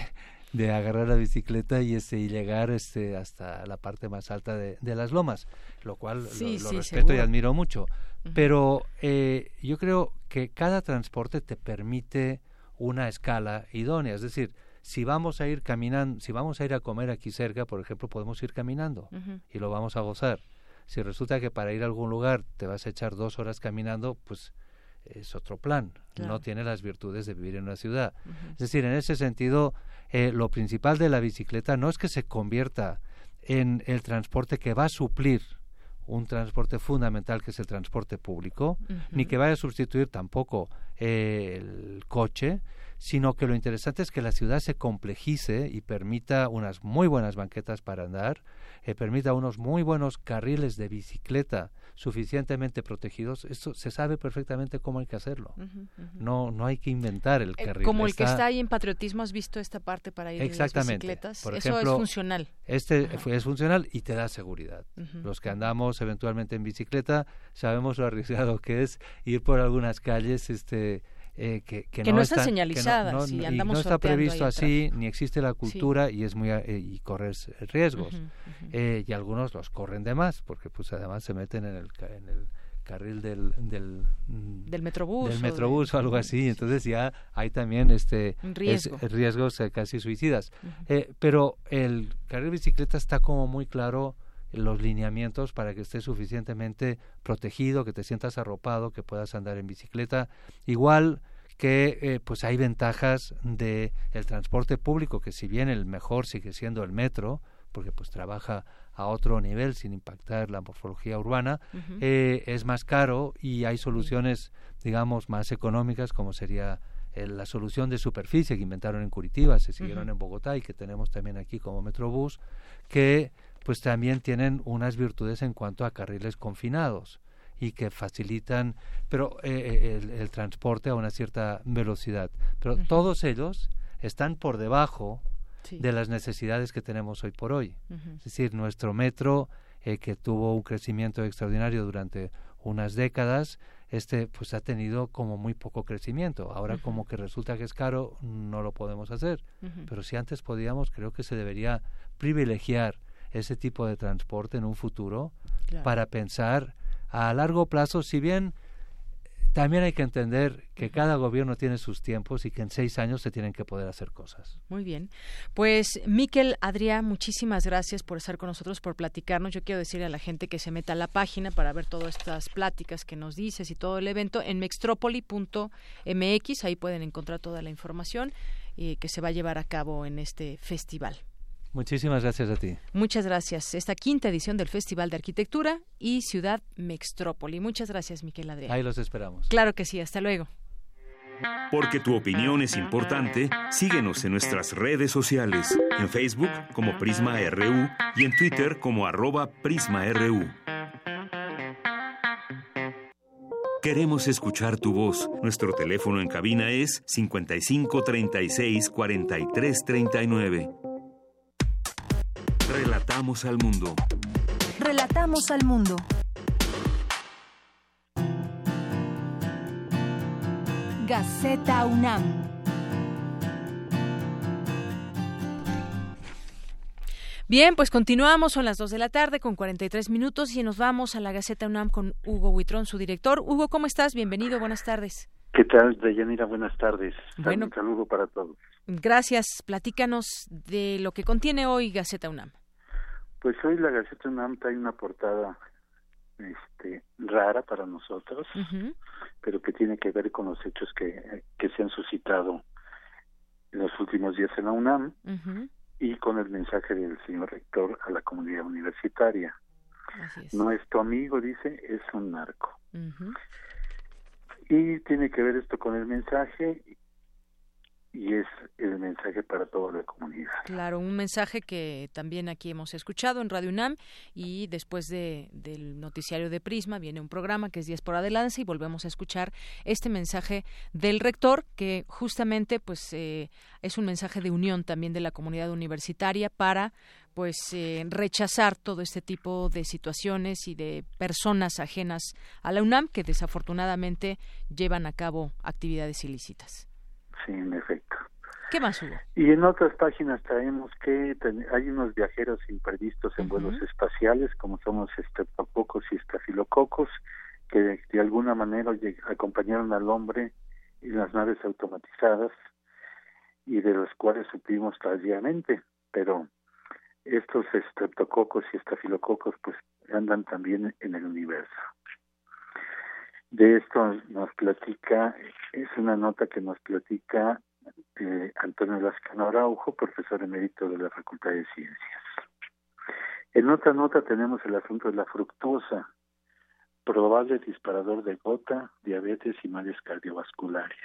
de agarrar la bicicleta y este y llegar este hasta la parte más alta de, de las lomas, lo cual lo, respeto y admiro mucho. Pero eh, yo creo que cada transporte te permite una escala idónea, es decir, si vamos a ir caminando, si vamos a ir a comer aquí cerca, por ejemplo, podemos ir caminando y lo vamos a gozar. Si resulta que para ir a algún lugar te vas a echar dos horas caminando, pues es otro plan. No tiene las virtudes de vivir en una ciudad. Es decir, en ese sentido, eh, lo principal de la bicicleta no es que se convierta en el transporte que va a suplir un transporte fundamental que es el transporte público, ni que vaya a sustituir tampoco eh, el coche, sino que lo interesante es que la ciudad se complejice y permita unas muy buenas banquetas para andar, eh, permita unos muy buenos carriles de bicicleta suficientemente protegidos, esto se sabe perfectamente cómo hay que hacerlo. No no hay que inventar el eh, carril. como el que está ahí en patriotismo, has visto esta parte para ir Exactamente. en las bicicletas. Por Eso es funcional. Este es funcional y te da seguridad. Los que andamos eventualmente en bicicleta sabemos lo arriesgado que es ir por algunas calles este eh, que, que, no, está señalizada no, no está previsto así ni existe la cultura y es muy eh, y corres riesgos. Eh, y algunos los corren de más porque pues además se meten en el, en el carril del del, mm, del metrobús del metrobús o, algo así. Entonces ya hay también este riesgos casi suicidas. Pero el carril bicicleta está como muy claro los lineamientos para que estés suficientemente protegido, que te sientas arropado, que puedas andar en bicicleta. Igual que eh, pues hay ventajas de el transporte público, que si bien el mejor sigue siendo el metro, porque pues trabaja a otro nivel sin impactar la morfología urbana, eh, es más caro y hay soluciones, digamos, más económicas como sería eh, la solución de superficie que inventaron en Curitiba, se siguieron en Bogotá y que tenemos también aquí como Metrobús, que pues también tienen unas virtudes en cuanto a carriles confinados y que facilitan pero eh, eh, el, transporte a una cierta velocidad. Pero todos ellos están por debajo de las necesidades que tenemos hoy por hoy. Es decir nuestro metro eh, que tuvo un crecimiento extraordinario durante unas décadas este pues ha tenido como muy poco crecimiento. Ahora como que resulta que es caro no lo podemos hacer. Pero si antes podíamos creo que se debería privilegiar ese tipo de transporte en un futuro para pensar a largo plazo, si bien también hay que entender que cada gobierno tiene sus tiempos y que en seis años se tienen que poder hacer cosas. Muy bien. Pues, Miquel, Adrián, muchísimas gracias por estar con nosotros, por platicarnos. Yo quiero decirle a la gente que se meta a la página para ver todas estas pláticas que nos dices y todo el evento en mextropoli.mx. Ahí pueden encontrar toda la información eh, que se va a llevar a cabo en este festival. Muchísimas gracias a ti. Muchas gracias. Esta quinta edición del Festival de Arquitectura y Ciudad Mextrópoli. Muchas gracias, Miquel Adrián. Ahí los esperamos. Claro que sí. Hasta luego. Porque tu opinión es importante, síguenos en nuestras redes sociales, en Facebook como Prisma RU y en Twitter como arroba PrismaRU. Queremos escuchar tu voz. Nuestro teléfono en cabina es 55 36 43 39. Relatamos al mundo. Relatamos al mundo. Gaceta UNAM. Bien, pues continuamos, son las 2 de la tarde con 43 minutos y nos vamos a la Gaceta UNAM con Hugo Huitrón, su director. Hugo, ¿cómo estás? Bienvenido, buenas tardes. ¿Qué tal, Deyanira? Buenas tardes. Bueno, Un saludo para todos. Gracias. Platícanos de lo que contiene hoy Gaceta UNAM. Pues hoy la Gaceta UNAM trae una portada este, rara para nosotros, pero que tiene que ver con los hechos que, que se han suscitado en los últimos días en la UNAM y con el mensaje del señor rector a la comunidad universitaria. No es tu amigo, dice, es un narco. Y tiene que ver esto con el mensaje y es el mensaje para toda la comunidad. Claro, un mensaje que también aquí hemos escuchado en Radio UNAM y después de, del noticiario de Prisma viene un programa que es Días por Adelante y volvemos a escuchar este mensaje del rector que justamente pues eh, es un mensaje de unión también de la comunidad universitaria para pues eh, rechazar todo este tipo de situaciones y de personas ajenas a la UNAM que desafortunadamente llevan a cabo actividades ilícitas. Sí, en efecto. ¿Qué más hubo? Y en otras páginas traemos que hay unos viajeros imprevistos en vuelos espaciales, como son los estreptococos y estafilococos, que de alguna manera acompañaron al hombre en las naves automatizadas y de los cuales supimos tardíamente, pero estos estreptococos y estafilococos pues andan también en el universo. De esto nos platica, es una nota que nos platica eh, Antonio Lascano Araujo, profesor emérito de la Facultad de Ciencias. En otra nota tenemos el asunto de la fructosa, probable disparador de gota, diabetes y males cardiovasculares.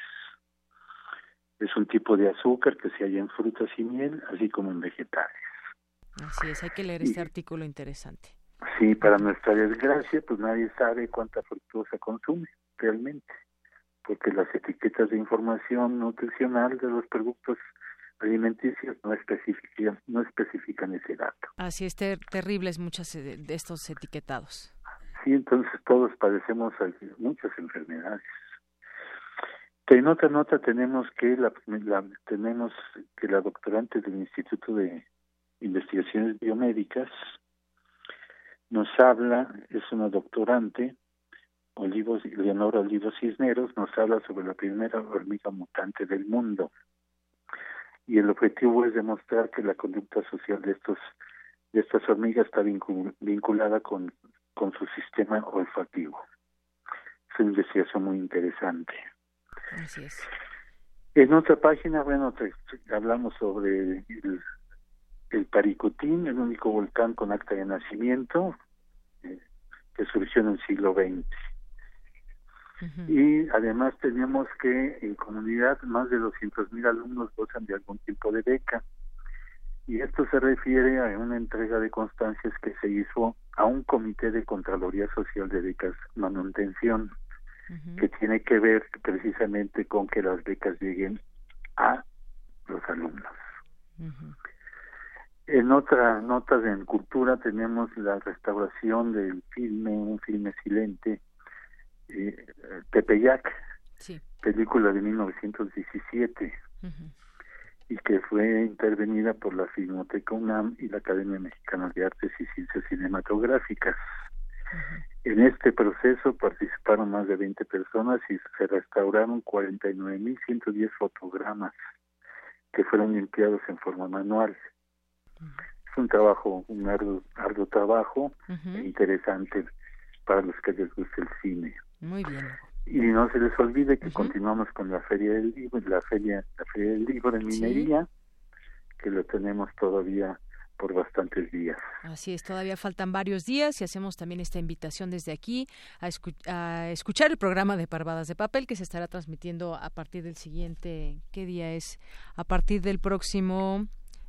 Es un tipo de azúcar que se halla en frutas y miel, así como en vegetales. Así es, hay que leer este artículo interesante. Sí, para nuestra desgracia, pues nadie sabe cuánta fructosa consume realmente, porque las etiquetas de información nutricional de los productos alimenticios no especifican, no especifican ese dato. Así es, ter terribles muchas de, estos etiquetados. Sí, entonces todos padecemos muchas enfermedades. En otra nota tenemos que la, la, tenemos que la doctorante del Instituto de Investigaciones Biomédicas nos habla, es una doctorante, Olivos, Leonora Olivos Cisneros, nos habla sobre la primera hormiga mutante del mundo. Y el objetivo es demostrar que la conducta social de estos de estas hormigas está vinculada con, con su sistema olfativo. Es una investigación muy interesante. Así es. En otra página, bueno, hablamos sobre el, el Paricutín, el único volcán con acta de nacimiento eh, que surgió en el siglo XX. Y además tenemos que en comunidad más de 200.000 alumnos gozan de algún tipo de beca. Y esto se refiere a una entrega de constancias que se hizo a un comité de Contraloría Social de Becas Manutención, que tiene que ver precisamente con que las becas lleguen a los alumnos. En otra nota de en cultura tenemos la restauración del filme, un filme silente, eh, Tepeyac, película de 1917, y que fue intervenida por la Filmoteca UNAM y la Academia Mexicana de Artes y Ciencias Cinematográficas. En este proceso participaron más de 20 personas y se restauraron 49.110 fotogramas que fueron limpiados en forma manual. Es un trabajo, un arduo, arduo trabajo e interesante para los que les gusta el cine. Muy bien. Y no se les olvide que continuamos con la Feria del Libro, la Feria, la Feria del Libro en Minería, que lo tenemos todavía por bastantes días. Así es, todavía faltan varios días y hacemos también esta invitación desde aquí a, escu a, escuchar el programa de Parvadas de Papel que se estará transmitiendo a partir del siguiente, ¿qué día es? A partir del próximo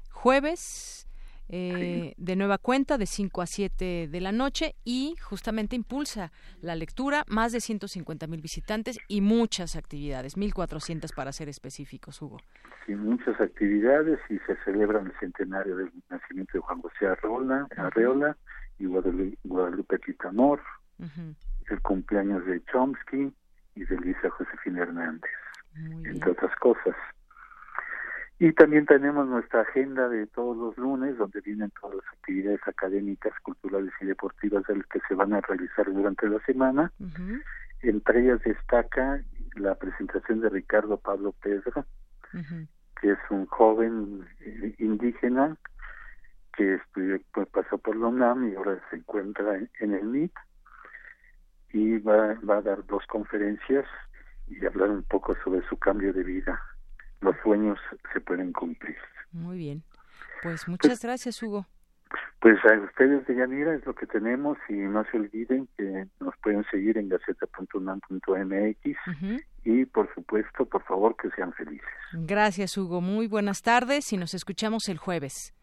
jueves. Eh, de nueva cuenta de 5 a 7 de la noche y justamente impulsa la lectura, más de 150 mil visitantes y muchas actividades, 1.400 para ser específicos, Hugo. Sí, muchas actividades y se celebra el centenario del nacimiento de Juan José Arreola, Arreola y Guadalupe, Guadalupe el cumpleaños de Chomsky y de Luisa Josefina Hernández. entre otras cosas. Y también tenemos nuestra agenda de todos los lunes, donde vienen todas las actividades académicas, culturales y deportivas de las que se van a realizar durante la semana. Entre ellas destaca la presentación de Ricardo Pablo Pedro, que es un joven eh, indígena que estudió, pues, pasó por la UNAM y ahora se encuentra en, el MIT y va, va a dar dos conferencias y hablar un poco sobre su cambio de vida. Los sueños se pueden cumplir. Muy bien. Pues muchas gracias, Hugo. Pues a ustedes de Yanira es lo que tenemos y no se olviden que nos pueden seguir en gaceta.unam.mx y por supuesto, por favor, que sean felices. Gracias, Hugo. Muy buenas tardes y nos escuchamos el jueves.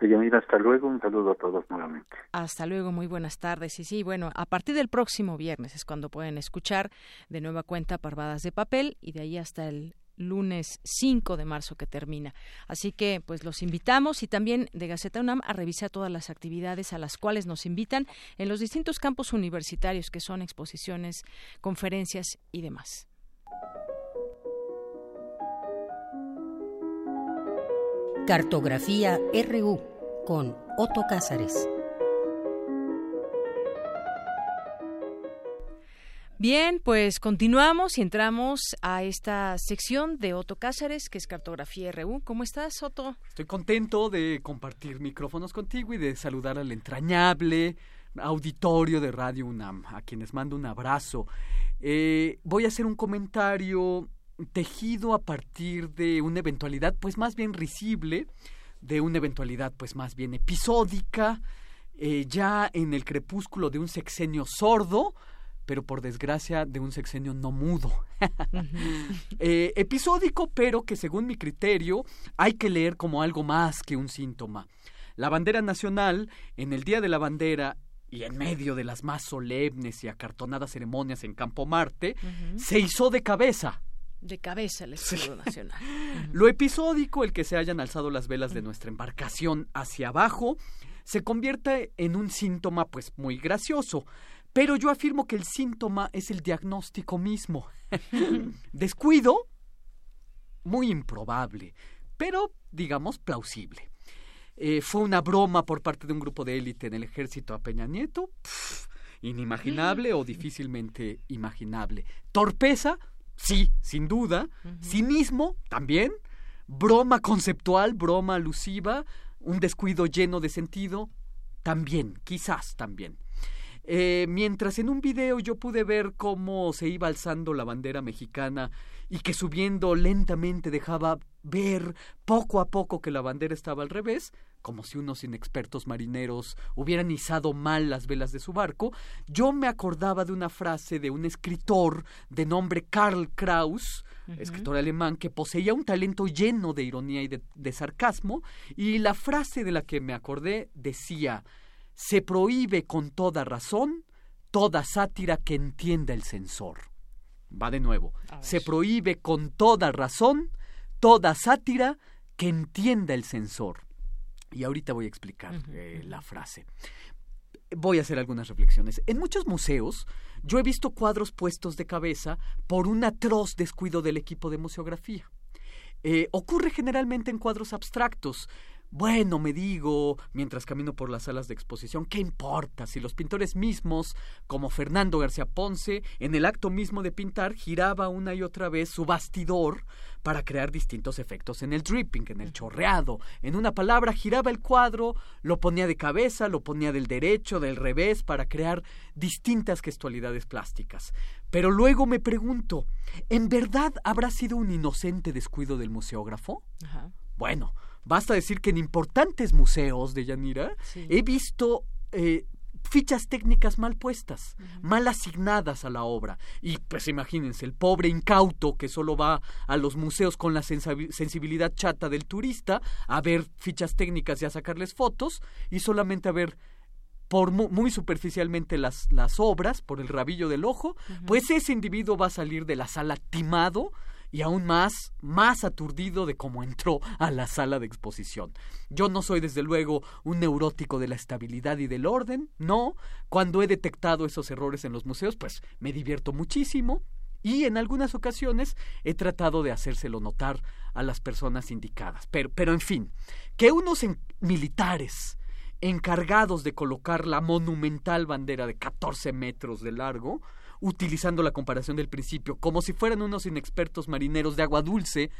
De Yanira, hasta luego. Un saludo a todos nuevamente. Hasta luego, muy buenas tardes. Y sí, bueno, a partir del próximo viernes es cuando pueden escuchar de nueva cuenta Parvadas de Papel y de ahí hasta el lunes 5 de marzo que termina. Así que pues los invitamos y también de Gaceta UNAM a revisar todas las actividades a las cuales nos invitan en los distintos campos universitarios que son exposiciones, conferencias y demás. Cartografía RU con Otto Cázares. Bien, pues continuamos y entramos a esta sección de Otto Cáceres, que es Cartografía RU. ¿Cómo estás, Otto? Estoy contento de compartir micrófonos contigo y de saludar al entrañable auditorio de Radio UNAM, a quienes mando un abrazo. Eh, voy a hacer un comentario tejido a partir de una eventualidad, pues más bien risible, de una eventualidad, pues más bien episódica, eh, ya en el crepúsculo de un sexenio sordo, pero por desgracia de un sexenio no mudo. Eh, episódico, pero que según mi criterio hay que leer como algo más que un síntoma. La bandera nacional, en el Día de la Bandera y en medio de las más solemnes y acartonadas ceremonias en Campo Marte, se hizo de cabeza. De cabeza el escudo nacional. Lo episódico, el que se hayan alzado las velas de nuestra embarcación hacia abajo, se convierte en un síntoma pues muy gracioso. Pero yo afirmo que el síntoma es el diagnóstico mismo. Descuido, muy improbable, pero digamos plausible. Eh, fue una broma por parte de un grupo de élite en el ejército a Peña Nieto, inimaginable o difícilmente imaginable. Torpeza, sí, sin duda. Cinismo, también. Broma conceptual, broma alusiva, un descuido lleno de sentido, también, quizás también. Eh, mientras en un video yo pude ver cómo se iba alzando la bandera mexicana y que subiendo lentamente dejaba ver poco a poco que la bandera estaba al revés, como si unos inexpertos marineros hubieran izado mal las velas de su barco, yo me acordaba de una frase de un escritor de nombre Karl Kraus, escritor alemán que poseía un talento lleno de ironía y de sarcasmo, y la frase de la que me acordé decía se prohíbe con toda razón toda sátira que entienda el censor. Va de nuevo. Se prohíbe con toda razón toda sátira que entienda el censor. Y ahorita voy a explicar eh, la frase. Voy a hacer algunas reflexiones. En muchos museos yo he visto cuadros puestos de cabeza por un atroz descuido del equipo de museografía. Eh, ocurre generalmente en cuadros abstractos, bueno, me digo, mientras camino por las salas de exposición, ¿qué importa si los pintores mismos, como Fernando García Ponce, en el acto mismo de pintar, giraba una y otra vez su bastidor para crear distintos efectos en el dripping, en el chorreado. En una palabra, giraba el cuadro, lo ponía de cabeza, lo ponía del derecho, del revés, para crear distintas gestualidades plásticas. Pero luego me pregunto, ¿en verdad habrá sido un inocente descuido del museógrafo? Bueno, Basta decir que en importantes museos de Yanira he visto eh, fichas técnicas mal puestas, mal asignadas a la obra. Y pues imagínense, el pobre incauto que solo va a los museos con la sensibilidad chata del turista a ver fichas técnicas y a sacarles fotos y solamente a ver por muy, superficialmente las, las obras, por el rabillo del ojo, pues ese individuo va a salir de la sala timado y aún más, más aturdido de cómo entró a la sala de exposición. Yo no soy desde luego un neurótico de la estabilidad y del orden, no. Cuando he detectado esos errores en los museos, pues me divierto muchísimo y en algunas ocasiones he tratado de hacérselo notar a las personas indicadas. Pero, pero en fin, que unos militares encargados de colocar la monumental bandera de 14 metros de largo, utilizando la comparación del principio, como si fueran unos inexpertos marineros de agua dulce,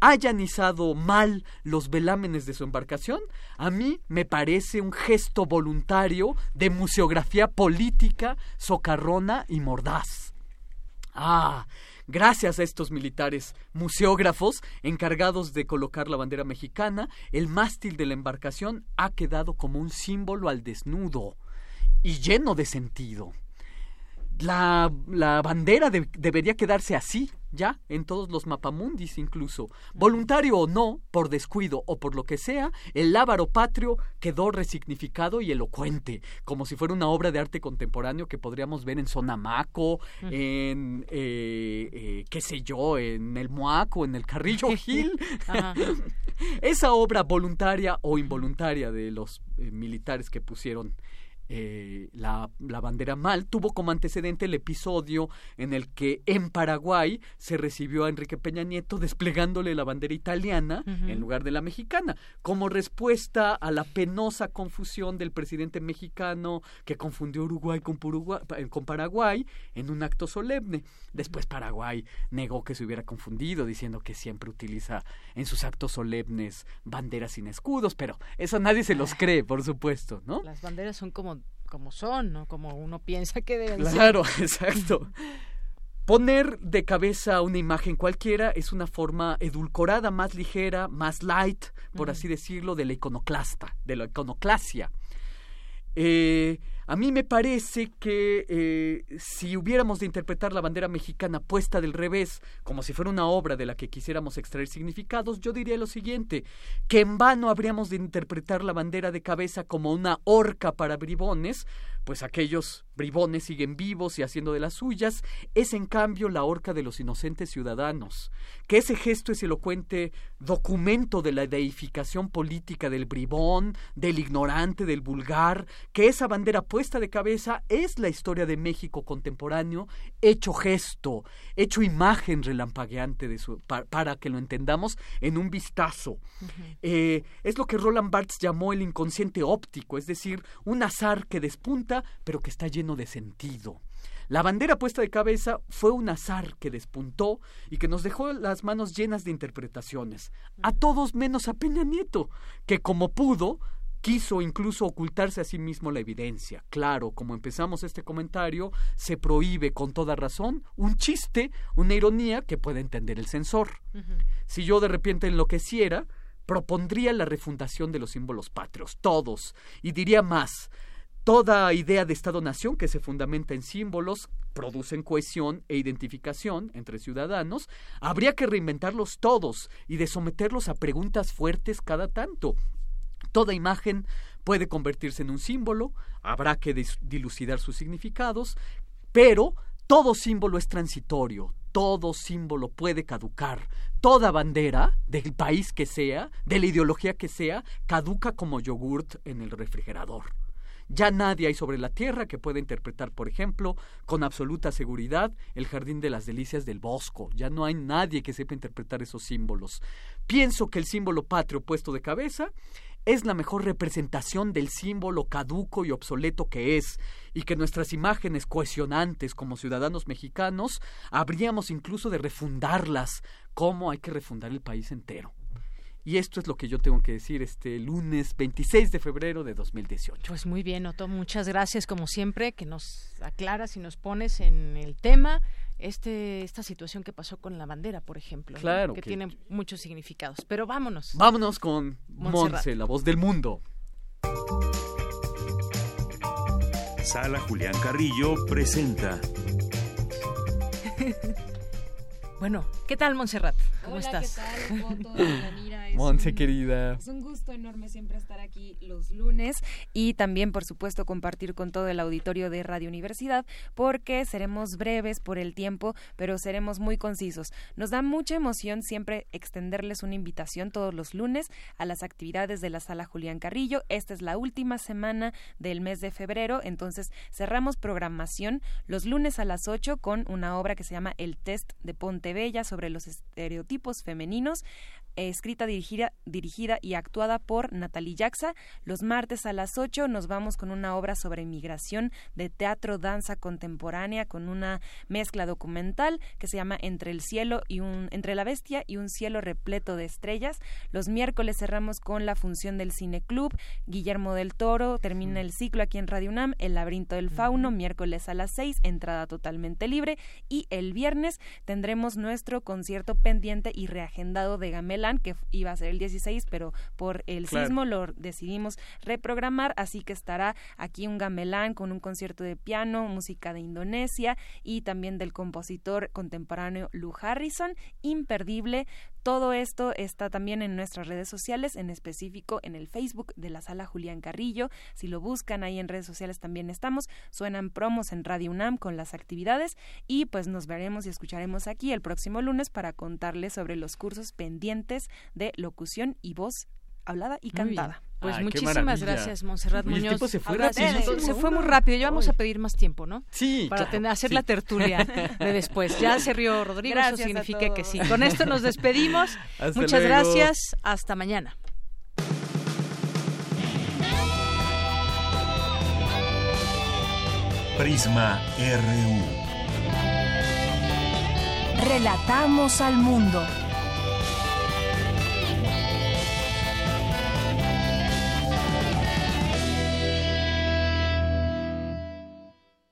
hayan izado mal los velámenes de su embarcación, a mí me parece un gesto voluntario de museografía política, socarrona y mordaz. Ah, Gracias a estos militares museógrafos encargados de colocar la bandera mexicana, el mástil de la embarcación ha quedado como un símbolo al desnudo y lleno de sentido la, la bandera debería quedarse así, ya, en todos los mapamundis incluso. Voluntario o no, por descuido o por lo que sea, el lábaro patrio quedó resignificado y elocuente, como si fuera una obra de arte contemporáneo que podríamos ver en Sonamaco, en, eh, eh, qué sé yo, en el Moaco, en el Carrillo Gil. Esa obra voluntaria o involuntaria de los eh, militares que pusieron eh, la, bandera mal, tuvo como antecedente el episodio en el que en Paraguay se recibió a Enrique Peña Nieto desplegándole la bandera italiana en lugar de la mexicana, como respuesta a la penosa confusión del presidente mexicano que confundió Uruguay con, eh, con Paraguay en un acto solemne. Después Paraguay negó que se hubiera confundido, diciendo que siempre utiliza en sus actos solemnes banderas sin escudos, pero eso nadie se los cree, por supuesto, ¿no? Las banderas son como como son, ¿no? Como uno piensa que deben ser. Claro, exacto. Poner de cabeza una imagen cualquiera es una forma edulcorada, más ligera, más light, por así decirlo, de la iconoclasta, de la iconoclasia. Eh, a mí me parece que eh, si hubiéramos de interpretar la bandera mexicana puesta del revés, como si fuera una obra de la que quisiéramos extraer significados, yo diría lo siguiente, que en vano habríamos de interpretar la bandera de cabeza como una horca para bribones, pues aquellos bribones siguen vivos y haciendo de las suyas, es en cambio la horca de los inocentes ciudadanos, que ese gesto es elocuente documento de la deificación política del bribón, del ignorante, del vulgar, que esa bandera puesta de cabeza es la historia de México contemporáneo, hecho gesto, hecho imagen relampagueante de su, para, que lo entendamos en un vistazo. Eh, es lo que Roland Barthes llamó el inconsciente óptico, es decir, un azar que despunta pero que está lleno de sentido. La bandera puesta de cabeza fue un azar que despuntó y que nos dejó las manos llenas de interpretaciones, a todos menos a Peña Nieto, que como pudo quiso incluso ocultarse a sí mismo la evidencia. Claro, como empezamos este comentario, se prohíbe con toda razón un chiste, una ironía que puede entender el censor. Si yo de repente enloqueciera, propondría la refundación de los símbolos patrios, todos, y diría más, Toda idea de Estado-nación que se fundamenta en símbolos, producen cohesión e identificación entre ciudadanos, habría que reinventarlos todos y de someterlos a preguntas fuertes cada tanto. Toda imagen puede convertirse en un símbolo, habrá que dilucidar sus significados, pero todo símbolo es transitorio, todo símbolo puede caducar, toda bandera, del país que sea, de la ideología que sea, caduca como yogurt en el refrigerador. Ya nadie hay sobre la Tierra que pueda interpretar, por ejemplo, con absoluta seguridad el Jardín de las Delicias del Bosco. Ya no hay nadie que sepa interpretar esos símbolos. Pienso que el símbolo patrio puesto de cabeza es la mejor representación del símbolo caduco y obsoleto que es, y que nuestras imágenes cohesionantes como ciudadanos mexicanos habríamos incluso de refundarlas, como hay que refundar el país entero. Y esto es lo que yo tengo que decir este lunes 26 de febrero de 2018. Pues muy bien, Otto, muchas gracias como siempre que nos aclaras y nos pones en el tema este esta situación que pasó con la bandera, por ejemplo, claro, que, tiene muchos significados. Pero vámonos. Vámonos con Monse, la voz del mundo. Sala Julián Carrillo presenta Bueno, ¿qué tal, Montserrat? ¿Cómo Hola, estás? ¿qué tal, Otto, Yanira? Es Monse, un- querida. Es un gusto enorme siempre estar aquí los lunes y también, por supuesto, compartir con todo el auditorio de Radio Universidad porque seremos breves por el tiempo, pero seremos muy concisos. Nos da mucha emoción siempre extenderles una invitación todos los lunes a las actividades de la Sala Julián Carrillo. Esta es la última semana del mes de febrero, entonces cerramos programación los lunes a las 8 con una obra que se llama El Test de Pontebella sobre los estereotipos femeninos escrita, dirigida, dirigida y actuada por Natalie Jaxa. Los martes a las 8 nos vamos con una obra sobre migración de teatro, danza contemporánea con una mezcla documental que se llama Entre el cielo y un entre la bestia y un cielo repleto de estrellas. Los miércoles cerramos con la función del Cine Club. Guillermo del Toro termina el ciclo aquí en Radio UNAM, El laberinto del fauno, miércoles a las 6, entrada totalmente libre y el viernes tendremos nuestro concierto pendiente y reagendado de Que iba a ser el 16, pero por el Claro. sismo lo decidimos reprogramar, así que estará aquí un gamelán con un concierto de piano, música de Indonesia y también del compositor contemporáneo Lou Harrison, imperdible. Todo esto está también en nuestras redes sociales, en específico en el Facebook de la Sala Julián Carrillo. Si lo buscan ahí en redes sociales también estamos. Suenan promos en Radio UNAM con las actividades y pues nos veremos y escucharemos aquí el próximo lunes para contarles sobre los cursos pendientes de locución y voz hablada y Muy bien. Pues Ay, muchísimas gracias, Monserrat Oye, el Muñoz. tiempo se fue Ahora sí, rapidísimo. Se fue muy rápido. Ya vamos a pedir más tiempo, ¿no? Sí, Para claro, tener- hacer sí. la tertulia de después. Ya se rió Rodrigo, Gracias eso significa que sí. Con esto nos despedimos. Hasta Muchas luego. gracias. Hasta mañana. Prisma RU. Relatamos al mundo.